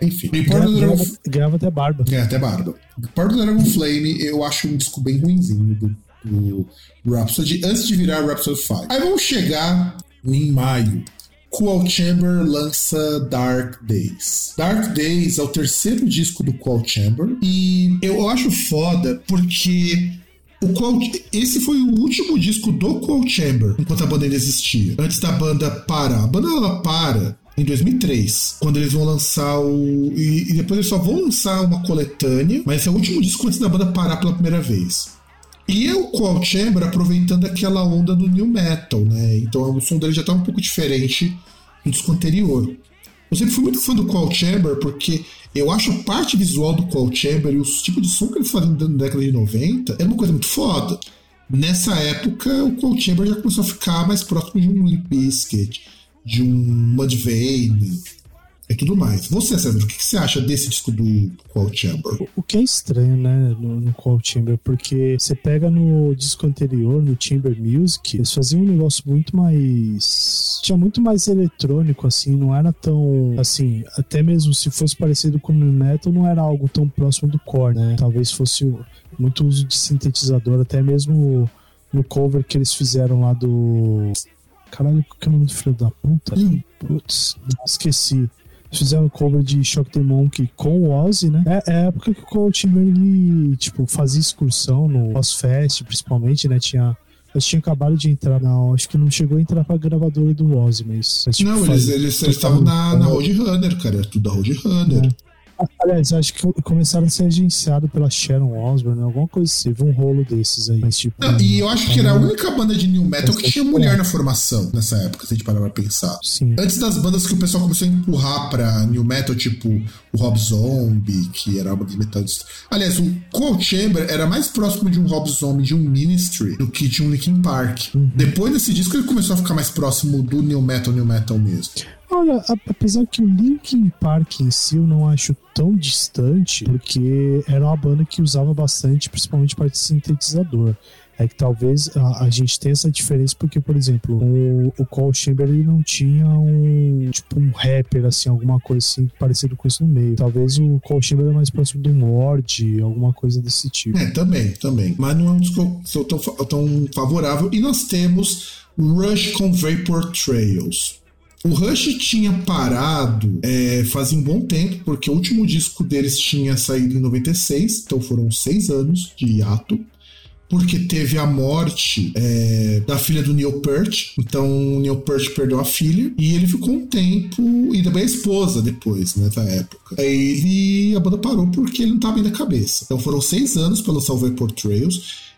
Enfim. Ganhava, Dragon... ganhava até barba. Ganhava até barba. Part do Dragon Flame eu acho um disco bem ruimzinho do, do Rhapsody, antes de virar Rhapsody 5. Aí vamos chegar em maio. Cool Chamber lança Dark Days. Dark Days é o terceiro disco do Cool Chamber e eu acho foda porque o Qual, esse foi o último disco do Cold Chamber, enquanto a banda ainda existia. Antes da banda parar. A banda ela para em 2003, quando eles vão lançar o. E, e, depois eles só vão lançar uma coletânea, mas esse é o último disco antes da banda parar pela primeira vez. E é o Cold Chamber aproveitando aquela onda do new metal, né? Então o som dele já tá um pouco diferente do disco anterior. Eu sempre fui muito fã do Cold Chamber porque eu acho a parte visual do Cold Chamber e os tipos de som que eles faziam na década de 90 era uma coisa muito foda. Nessa época, o Cold Chamber já começou a ficar mais próximo de um Limp Bizkit, de um Mudvayne, e tudo mais. Você, César, o que você acha desse disco do Cold Chamber? O que é estranho, né, no, no Cold Chamber, porque você pega no disco anterior, no Chamber Music, eles faziam um negócio muito mais. tinha muito mais eletrônico, assim, não era tão. assim, até mesmo se fosse parecido com o metal, não era algo tão próximo do core, né? Talvez fosse muito uso de sintetizador, até mesmo no cover que eles fizeram lá do. Caralho, que é o nome do filho da puta? Putz, esqueci fizeram cover de Shock the Monkey com o Ozzy, né? É, é a época que o Cold Timber, ele, tipo, fazia excursão no Ozfest, principalmente, né? Tinha eles tinham acabado de entrar, não, acho que não chegou a entrar pra gravadora do Ozzy, mas. mas tipo, não, eles estavam na, na Roadrunner, cara, é tudo da Roadrunner. Aliás, acho que começaram a ser agenciados pela Sharon Osbourne, alguma coisa assim. Teve um rolo desses aí. Mas, tipo, Não, e eu acho que era a única banda de new metal que tinha mulher na formação nessa época, se a gente parar pra pensar. Sim. Antes das bandas que o pessoal começou a empurrar pra new metal, tipo o Rob Zombie, que era uma das metades. Aliás, o Cold Chamber era mais próximo de um Rob Zombie, de um Ministry, do que de um Linkin Park. Uhum. Depois desse disco, ele começou a ficar mais próximo do new metal, new metal mesmo. Olha, apesar que o Linkin Park em si eu não acho tão distante, porque era uma banda que usava bastante, principalmente parte de sintetizador. É que talvez a, a, gente tenha essa diferença porque, por exemplo, o, o Cole Chamber ele não tinha um tipo um rapper, assim, alguma coisa assim parecido com isso no meio. Talvez o Cole Chamber é mais próximo do Mord, alguma coisa desse tipo. É, também, também. Mas não é um disco tão, tão favorável. E nós temos Rush com Vapor Trails. O Rush tinha parado é, fazia um bom tempo, porque o último disco deles tinha saído em 96, então foram seis anos de hiato. Porque teve a morte é, da filha do Neil Peart. Então o Neil Peart perdeu a filha e ele ficou um tempo. E também a esposa depois, né, época. Aí ele, a banda parou porque ele não estava bem da cabeça. Então foram seis anos para lançar o.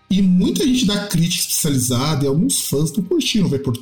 E muita gente da crítica especializada e alguns fãs não curtiram o Vapor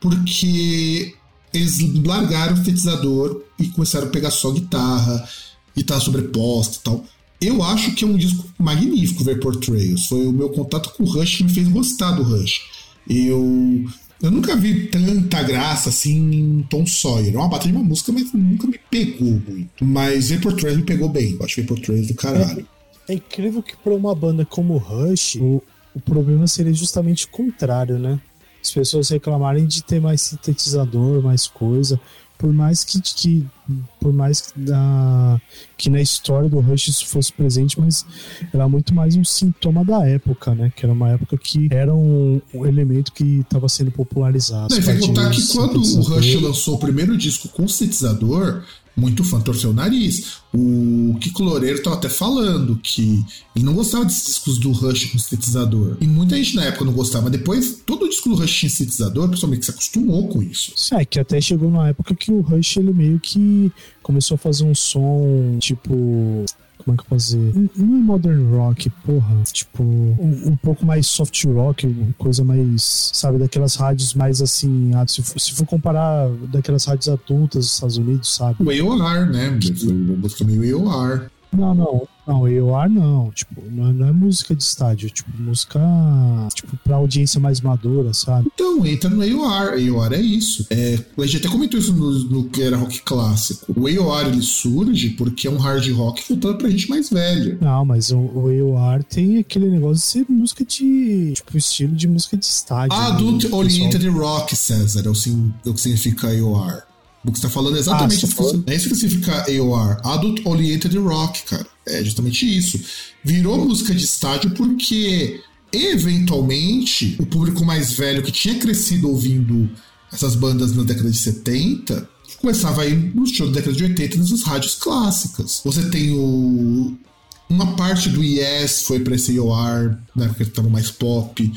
porque eles largaram o sintetizador e começaram a pegar só guitarra, guitarra sobreposta e tal. Eu acho que é um disco magnífico, Vapor Trails. Foi o meu contato com o Rush que me fez gostar do Rush. Eu, eu nunca vi tanta graça assim em Tom Sawyer. É uma batalha de uma música, mas nunca me pegou muito. Mas Vapor Trails me pegou bem. Eu acho Vapor Trails do caralho. É, é incrível que para uma banda como Rush, o, o problema seria justamente o contrário, né? As pessoas reclamarem de ter mais sintetizador, mais coisa por mais que, que por mais que, da, que na história do Rush isso fosse presente, mas era muito mais um sintoma da época, né? Que era uma época que era um, um elemento que estava sendo popularizado. Não, contar que quando o Rush lançou o primeiro disco com sintetizador, muito fã torceu o nariz. O Kiko Loureiro estava até falando que ele não gostava desses discos do Rush com sintetizador. E muita gente na época não gostava, mas depois todo disco do Rush tinha sintetizador, pessoalmente que se acostumou com isso. É, que até chegou numa época que o Rush ele meio que começou a fazer um som tipo como é que eu posso dizer? Não é modern rock, porra. Tipo, um, um, pouco mais soft rock, coisa mais, sabe, daquelas rádios mais assim. Ah, se for, se for comparar daquelas rádios adultas dos Estados Unidos, sabe? O AOR, né? Música meio AOR. Não, não. Não, AOR não. Tipo, não é, não é, música de estádio. Tipo, música tipo, pra audiência mais madura, sabe? Então, entra no AOR. AOR é isso. É, a gente até comentou isso no, no que era rock clássico. O AOR ele surge porque é um hard rock voltado pra gente mais velho. Não, mas o, o AOR tem aquele negócio de ser música de. Tipo, estilo de música de estádio. Adult né? Oriented Rock, César, é o, é o que significa AOR. O que você tá falando é exatamente ah, isso. É isso que significa AOR. Adult Oriented Rock, cara. É justamente isso. Virou música de estádio porque, eventualmente, o público mais velho que tinha crescido ouvindo essas bandas na década de 70 começava a ir no show da década de 80 nessas rádios clássicas. Você tem o. Uma parte do Yes foi pra esse AOR, na época que tava mais pop.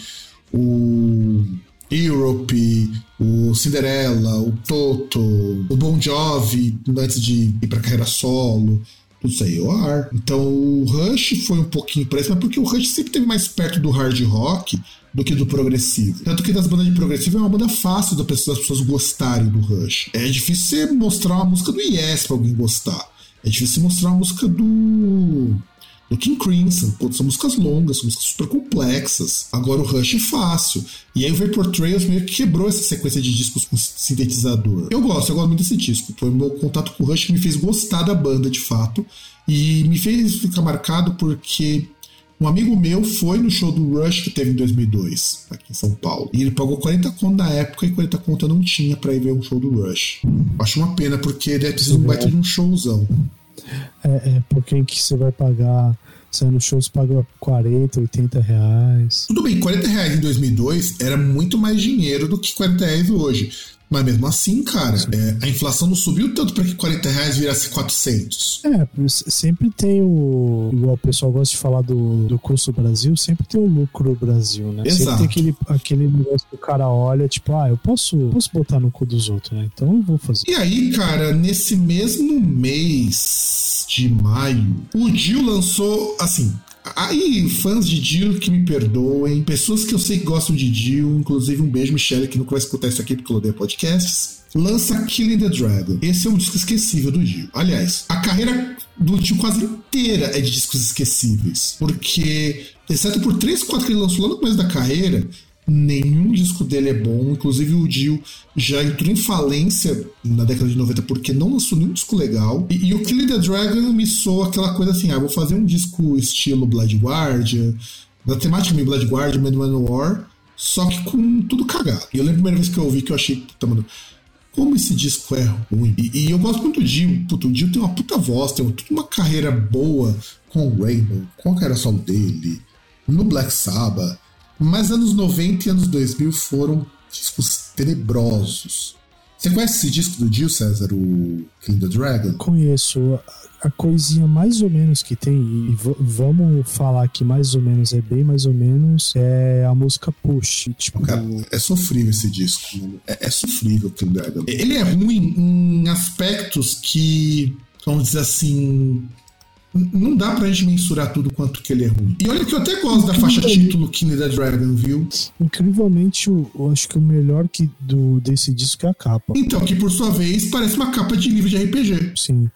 O Europe, o Cinderella, o Toto, o Bon Jovi, antes de ir pra carreira solo. Tudo isso aí é o ar. Então o Rush foi um pouquinho pra mas porque o Rush sempre teve mais perto do hard rock do que do progressivo. Tanto que das bandas de progressivo é uma banda fácil das pessoas, das pessoas gostarem do Rush. É difícil você mostrar uma música do Yes pra alguém gostar. É difícil mostrar uma música do do King Crimson. Pô, são músicas longas, são músicas super complexas. Agora o Rush é fácil. E aí o Vapor Trails meio que quebrou essa sequência de discos com sintetizador. Eu gosto, eu gosto muito desse disco. Foi o meu contato com o Rush que me fez gostar da banda de fato. E me fez ficar marcado porque um amigo meu foi no show do Rush que teve em 2002, aqui em São Paulo. E ele pagou 40 conto na época e 40 conto eu não tinha para ir ver um show do Rush. Acho uma pena, porque deve ter sido um baita de um showzão. É, é porque em que você vai pagar você no show você paga 40, 80 reais. Tudo bem, 40 reais em 2002 era muito mais dinheiro do que 40 reais hoje. Mas mesmo assim, cara, é, a inflação não subiu tanto para que 40 reais virasse 400. É, sempre tem o. Igual o pessoal gosta de falar do, do custo Brasil, sempre tem o lucro Brasil, né? Exato. Sempre tem aquele, aquele negócio que o cara olha, tipo, ah, eu posso, posso botar no cu dos outros, né? Então eu vou fazer. E aí, cara, nesse mesmo mês de maio, o Dio lançou, assim, Aí, fãs de Dio que me perdoem, pessoas que eu sei que gostam de Dio, inclusive um beijo, Michelle, que nunca vai escutar isso aqui porque eu odeio podcasts. Lança Killing the Dragon. Esse é um disco esquecível do Dio. Aliás, a carreira do Dio quase inteira é de discos esquecíveis. Porque, exceto por 3, 4 que ele lançou lá no começo da carreira, nenhum disco dele é bom. Inclusive o Dio já entrou em falência na década de 90 porque não lançou nenhum disco legal. E, e o Killing the Dragon me soa aquela coisa assim: ah, vou fazer um disco estilo Blood Guardian, da temática meio Blood Guardian, Mad War, só que com tudo cagado. E eu lembro a primeira vez que eu ouvi que eu achei, puta, mano. Como esse disco é ruim. E, e eu gosto muito do Dio. Puta, o Dio tem uma puta voz, tem uma carreira boa com o Rainbow, com a carreira solo dele, no Black Sabbath. Mas anos 90 e anos 2000 foram discos tenebrosos. Você conhece esse disco do Dio César, o King the Dragon? Conheço. A coisinha mais ou menos que tem, e vamos falar que mais ou menos é bem mais ou menos, é a música Push. Tipo... Cara, é sofrível esse disco. É, é sofrível o King Dragon. Ele é ruim em aspectos que, vamos dizer assim, não dá pra gente mensurar tudo quanto que ele é ruim. E olha que eu até gosto da faixa título King the Dragon, viu? Incrivelmente, eu, eu, acho que o melhor que do, desse disco é a capa. Então, que por sua vez parece uma capa de livro de RPG. Sim.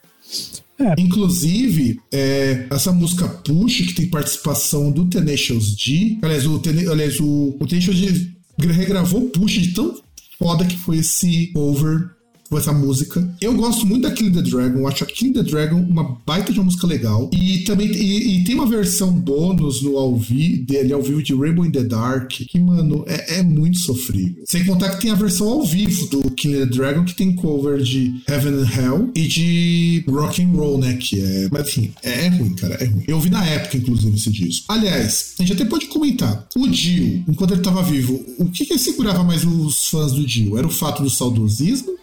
É. Inclusive, é, essa música Push, que tem participação do Tenacious D. Aliás, o, Ten aliás, o, o Tenacious D regravou Push de tão foda que foi esse over com essa música. Eu gosto muito da Kill the Dragon, acho a Kill the Dragon uma baita de uma música legal. E também e, e tem uma versão bônus no ao vivo, dele ao vivo de Rainbow in the Dark, que, mano, é, é, muito sofrível. Sem contar que tem a versão ao vivo do Kill the Dragon, que tem cover de Heaven and Hell e de Rock and Roll, né? Que é. Mas enfim, é, é ruim, cara, é ruim. Eu ouvi na época, inclusive, esse disco. Aliás, a gente até pode comentar. O Dio, enquanto ele tava vivo, o que, que segurava mais os fãs do Dio? Era o fato do saudosismo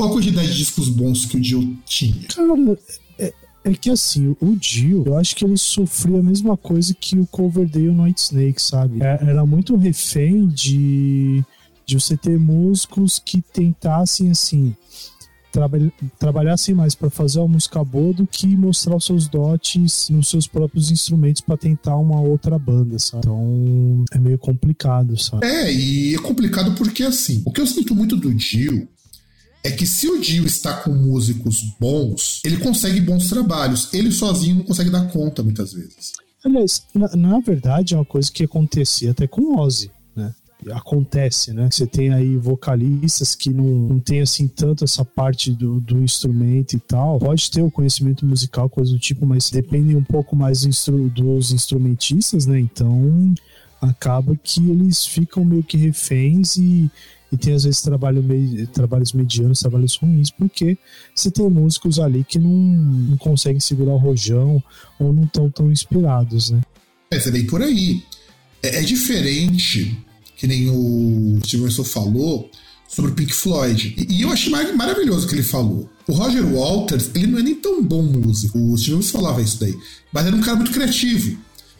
qual a quantidade de discos bons que o Dio tinha? Cara, é, é que assim, o Dio, eu acho que ele sofria a mesma coisa que o Coverdale no White Snake, sabe? É, era muito refém de, de você ter músicos que tentassem, assim, trabalha, trabalhassem mais para fazer uma música boa do que mostrar os seus dotes nos seus próprios instrumentos para tentar uma outra banda, sabe? Então é meio complicado, sabe? É, e é complicado porque assim, o que eu sinto muito do Dio é que se o Dio está com músicos bons, ele consegue bons trabalhos. Ele sozinho não consegue dar conta muitas vezes. Aliás, na, na verdade é uma coisa que acontecia até com o Ozzy, né? Acontece, né? Você tem aí vocalistas que não, não tem assim tanto essa parte do, do instrumento e tal. Pode ter o conhecimento musical, coisa do tipo, mas dependem um pouco mais instru dos instrumentistas, né? Então acaba que eles ficam meio que reféns e e tem às vezes trabalho trabalhos medianos, trabalhos ruins, porque você tem músicos ali que não, não conseguem segurar o rojão ou não estão tão inspirados, né? É, é bem por aí. É, é diferente, que nem o Stevenson falou, sobre o Pink Floyd. E, e eu achei mar maravilhoso o que ele falou. O Roger Walters, ele não é nem tão bom músico. O Stevenson falava isso daí. Mas era um cara muito criativo.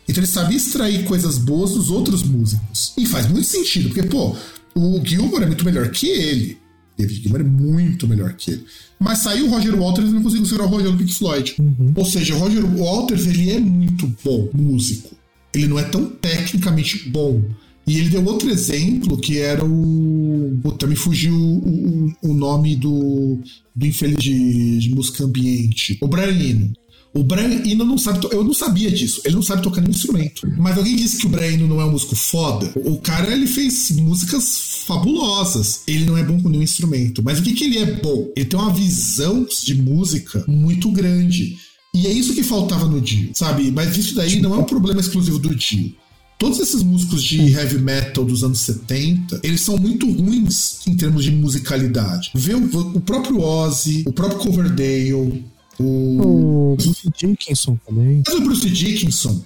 Então ele sabia extrair coisas boas dos outros músicos. E faz muito sentido, porque, pô, o Gilmore é muito melhor que ele. David Gilmour é muito melhor que ele. Mas saiu o Roger Walters e não conseguiu segurar o Roger do Pink Floyd. Uhum. Ou seja, o Roger Walters ele é muito bom músico. Ele não é tão tecnicamente bom. E ele deu outro exemplo que era o. Puta, me fugiu o, o, o nome do, do infeliz de, de música ambiente. O Brian Eno. O Brian Eno não sabe. Eu não sabia disso. Ele não sabe tocar nenhum instrumento. Mas alguém disse que o Brian Eno não é um músico foda. O cara ele fez músicas fabulosas. Ele não é bom com nenhum instrumento. Mas o que, que ele é bom? Ele tem uma visão de música muito grande. E é isso que faltava no Dio, sabe? Mas isso daí não é um problema exclusivo do Dio. Todos esses músicos de heavy metal dos anos 70, eles são muito ruins em termos de musicalidade. Vê o, o próprio Ozzy, o próprio Coverdale, o, o Bruce Dickinson também. Mas o Bruce Dickinson,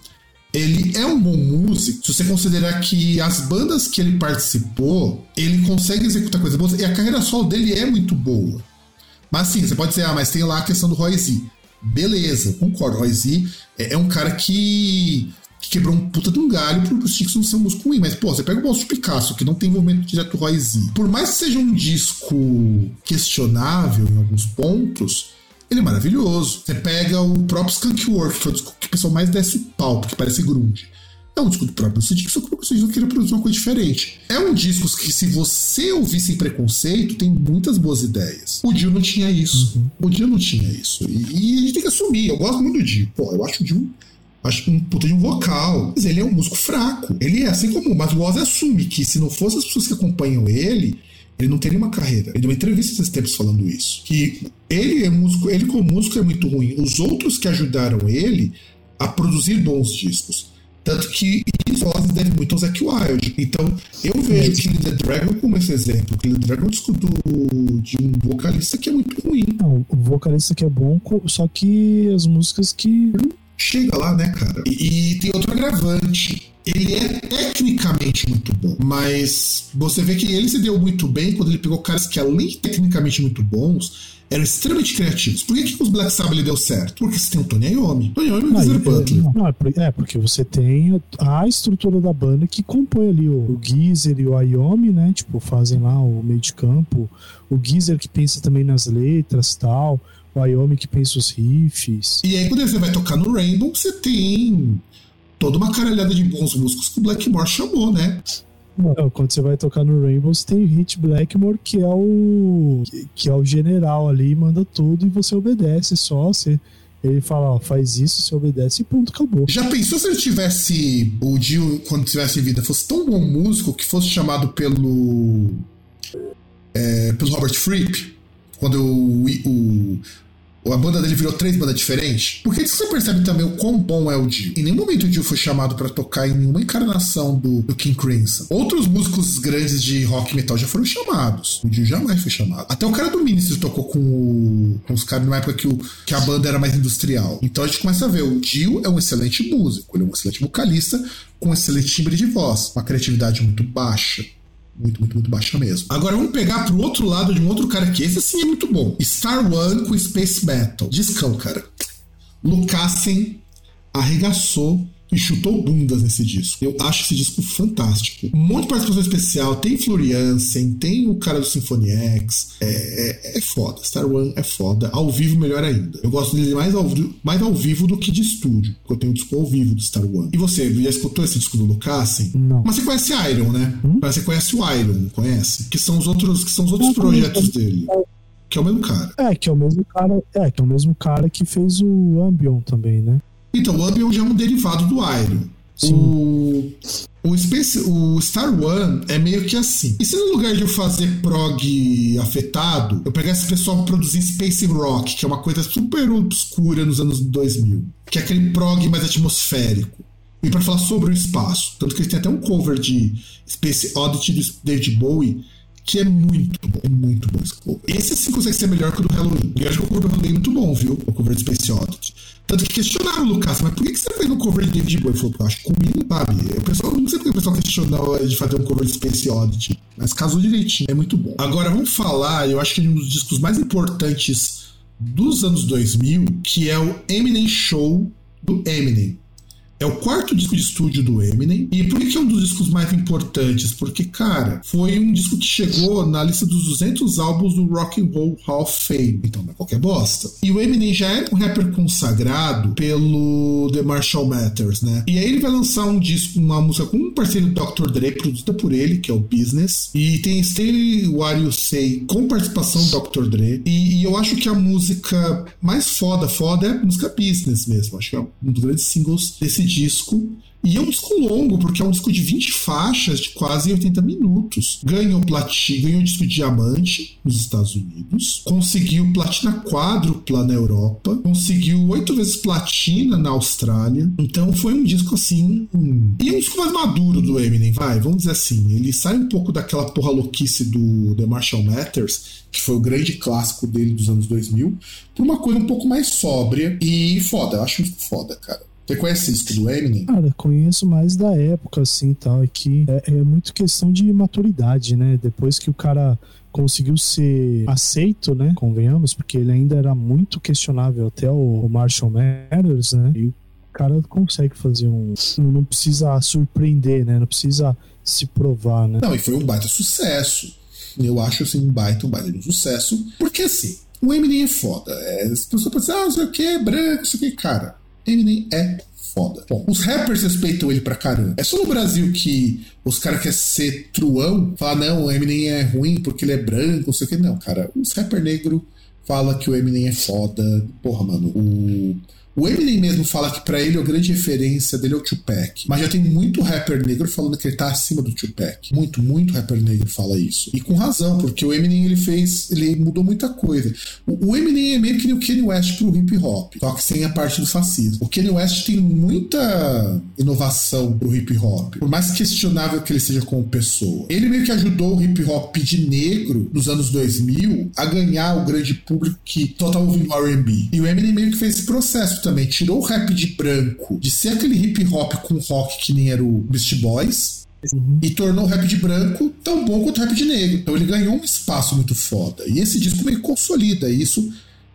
ele é um bom músico se você considerar que as bandas que ele participou, ele consegue executar coisas boas e a carreira solo dele é muito boa. Mas sim, você pode dizer, ah, mas tem lá a questão do Roy Z. Beleza, concordo. Roy Z é, é um cara que, que, quebrou um puta de um galho pro Bruce Dickinson ser um músico ruim. Mas, pô, você pega o Bolso Picasso, que não tem envolvimento direto do Roy Z. Por mais que seja um disco questionável em alguns pontos, ele é maravilhoso. Você pega o próprio Skunk Work, que é o disco que o pessoal mais desce o pau, porque parece grunge. É um disco do próprio Bruce Dickinson, que o Bruce Dickinson queria produzir uma coisa diferente. É um disco que, se você ouvir sem preconceito, tem muitas boas ideias. O Dio não tinha isso. Uhum. O Dio não tinha isso. E, e, a gente tem que assumir. Eu gosto muito do Dio. Pô, eu acho o Dio acho um puta de um vocal. Mas ele é um músico fraco. Ele é assim como. Mas o Ozzy assume que se não fosse as pessoas que acompanham ele, ele não teria uma carreira. Ele deu uma entrevista esses tempos falando isso. Que ele é músico, ele como músico é muito ruim. Os outros que ajudaram ele a produzir bons discos. Tanto que isso Ozzy deve muito ao Zack Wild. Então, eu vejo o Kill the Dragon como esse exemplo. Kill the Dragon é um disco do, de um vocalista que é muito ruim. Não, o vocalista que é bom, só que as músicas que. Chega lá, né, cara? E, e tem outro agravante ele é tecnicamente muito bom, mas você vê que ele se deu muito bem quando ele pegou caras que, além de tecnicamente muito bons, eram extremamente criativos. Por que, que os Black Sabbath deu certo? Porque você tem o Tony Iommi. Tony Iommi e o Geezer Butler. Não, é, é, porque você tem a estrutura da banda que compõe ali o, o Geezer e o Iommi, né? Tipo, fazem lá o meio de campo. O Geezer que pensa também nas letras tal. Iommi que pensa os riffs. E aí, quando você vai tocar no Rainbow, você tem toda uma caralhada de bons músicos que o Blackmore chamou, né? Não, quando você vai tocar no Rainbow, você tem o Hit Blackmore, que é o que é o general ali, manda tudo e você obedece só. Você, ele fala, ó, faz isso, você obedece e ponto, acabou. Já pensou se ele tivesse, o Dio, quando tivesse vida, fosse tão bom músico que fosse chamado pelo. É, pelo Robert Fripp? Quando o, o, a banda dele virou três bandas diferentes. Porque você percebe também o quão bom é o Dio. Em nenhum momento o Dio foi chamado para tocar em nenhuma encarnação do, do, King Crimson. Outros músicos grandes de rock metal já foram chamados. O Dio jamais foi chamado. Até o cara do Ministry tocou com, o, com os caras numa época que, o, que a banda era mais industrial. Então a gente começa a ver, o Dio é um excelente músico, ele é um excelente vocalista com um excelente timbre de voz, uma criatividade muito baixa muito, muito, muito baixa mesmo. Agora vamos pegar pro outro lado de um outro cara que esse sim é muito bom. Star One com Space Battle. Discão, cara. Lucassen arregaçou e chutou bundas nesse disco. Eu acho esse disco fantástico. Um monte de participação especial. Tem Floriansen, tem o cara do Symphony X. É, é, é, foda. Star One é foda. Ao vivo, melhor ainda. Eu gosto dele mais ao, mais ao vivo do que de estúdio. Porque eu tenho o disco ao vivo do Star One. E você, já escutou esse disco do Lucassen? Não. Mas você conhece Iron, né? Hum? Mas você conhece o Iron, conhece? Que são os outros, que são os outros projetos dele. Que é o mesmo cara. É, que é o mesmo cara. É, que é o mesmo cara que fez o Ambion também, né? Então, o Ambion já é um derivado do Iron. O, o, Space, o Star One é meio que assim. E se no lugar de eu fazer prog afetado, eu pegar esse pessoal pra produzir Space Rock, que é uma coisa super obscura nos anos 2000, que é aquele prog mais atmosférico, e para falar sobre o espaço. Tanto que eles têm até um cover de Space Oddity do David Bowie, que é muito bom, é muito bom esse cover. Esse sim consegue ser melhor que o do Halloween. Eu acho que o cover do Halloween é muito bom, viu? O cover de Space Oddity. Tanto que questionaram o Lucas, mas por que você fez um cover de David Bowie? Ele falou, eu acho que combina, sabe? O pessoal, não sei porque o pessoal questionou de fazer um cover de Space Oddity, mas casou direitinho, é muito bom. Agora vamos falar, eu acho que um dos discos mais importantes dos anos 2000, que é o Eminem Show do Eminem. É o quarto disco de estúdio do Eminem. E por que é um dos discos mais importantes? Porque, cara, foi um disco que chegou na lista dos 200 álbuns do Rock and Roll Hall of Fame. Então não é qualquer bosta. E o Eminem já é um rapper consagrado pelo The Marshall Matters, né? E aí ele vai lançar um disco, uma música com um parceiro do Dr. Dre, produzida por ele, que é o Business. E tem Stay What You Say com participação do Dr. Dre. E, e eu acho que a música mais foda, foda é a música Business mesmo. Acho que é um dos grandes singles desse disco. E é um disco longo, porque é um disco de 20 faixas, de quase 80 minutos. Ganhou platina, ganhou disco de diamante nos Estados Unidos. Conseguiu platina quádrupla na Europa. Conseguiu oito vezes platina na Austrália. Então foi um disco assim. Hum. E um disco mais maduro do Eminem, vai, vamos dizer assim. Ele sai um pouco daquela porra louquice do The Marshall Matters, que foi o grande clássico dele dos anos 2000, por uma coisa um pouco mais sóbria e foda. Eu acho foda, cara. Você conhece isso do Eminem? Cara, conheço mais da época, assim, tal. É que é, é muito questão de maturidade, né? Depois que o cara conseguiu ser aceito, né? Convenhamos, porque ele ainda era muito questionável até o, Marshall Mathers, né? E o cara consegue fazer um. Não precisa surpreender, né? Não precisa se provar, né? Não, e foi um baita sucesso. Eu acho assim um baita, um baita de um sucesso. Porque assim, O Eminem é foda. É, as pessoas pensam, ah, não sei o que, branco, não sei o que. Cara, Eminem é foda. Bom, os rappers respeitam ele pra caramba. É só no Brasil que os caras querem ser truão, falar, não, o Eminem é ruim porque ele é branco, não sei o que. Não, cara, os rapper negro fala que o Eminem é foda. Porra, mano, o o Eminem mesmo fala que para ele a grande referência dele é o Tupac. Mas já tem muito rapper negro falando que ele tá acima do Tupac. Muito, muito rapper negro fala isso. E com razão, porque o Eminem ele fez, ele mudou muita coisa. O, Eminem é meio que o Kanye West pro hip hop, só que sem a parte do fascismo. O Kanye West tem muita inovação pro hip hop, por mais questionável que ele seja como pessoa. Ele meio que ajudou o hip hop de negro nos anos 2000 a ganhar o grande público que só tava ouvindo R&B. E o Eminem meio que fez esse processo também tirou o rap de branco de ser aquele hip hop com rock que nem era o Beast Boys. Uhum. E tornou o rap de branco tão bom quanto o rap de negro. Então ele ganhou um espaço muito foda. E esse disco meio que consolida isso.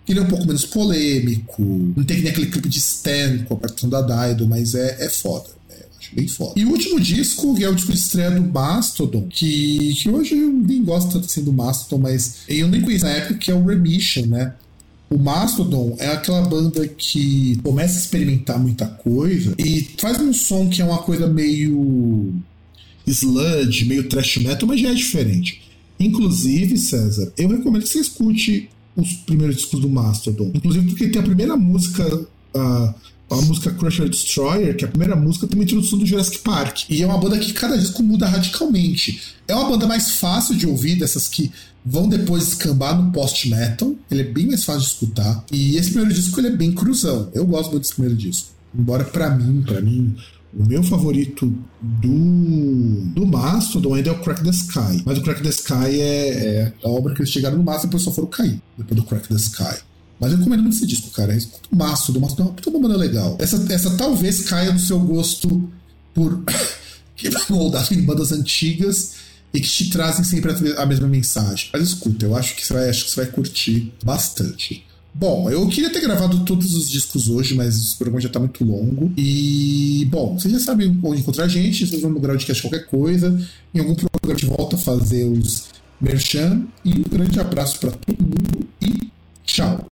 Ele é um pouco menos polêmico. Não tem nem aquele clipe de Stan com a participação da Daido, mas é, é foda é, acho bem foda. E o último disco, que é o disco de estreia do Mastodon, que, que hoje eu nem gosto tanto assim do Mastodon, mas eu nem conheço na época, que é o Remission, né? O Mastodon é aquela banda que começa a experimentar muita coisa e faz um som que é uma coisa meio sludge, meio thrash metal, mas já é diferente. Inclusive, César, eu recomendo que você escute os primeiros discos do Mastodon. Inclusive porque tem a primeira música, a, a música Crusher Destroyer, que é a primeira música, tem uma introdução do Jurassic Park. E é uma banda que cada disco muda radicalmente. É uma banda mais fácil de ouvir, dessas que vão depois escambar no post-metal. Ele é bem mais fácil de escutar. E esse primeiro disco ele é bem cruzão. Eu gosto muito desse primeiro disco. Embora para mim, para mim, o meu favorito do, do Mastodon ainda é o Crack the Sky. Mas o Crack the Sky é, é a obra que eles chegaram no máximo e depois só foram cair. Depois do Crack the Sky. Mas eu recomendo muito esse disco, cara. Escuta o Mastodon. O Mastodon é uma banda legal. Essa, essa talvez caia no seu gosto por que moldado em bandas antigas e que te trazem sempre a mesma mensagem. Mas escuta, eu acho que você vai, acho que você vai curtir bastante. Bom, eu queria ter gravado todos os discos hoje, mas o programa já está muito longo. E, bom, vocês já sabem onde encontrar a gente, vocês vão no Groundcast qualquer coisa. Em algum programa de volta a fazer os merchan. E um grande abraço para todo mundo e tchau!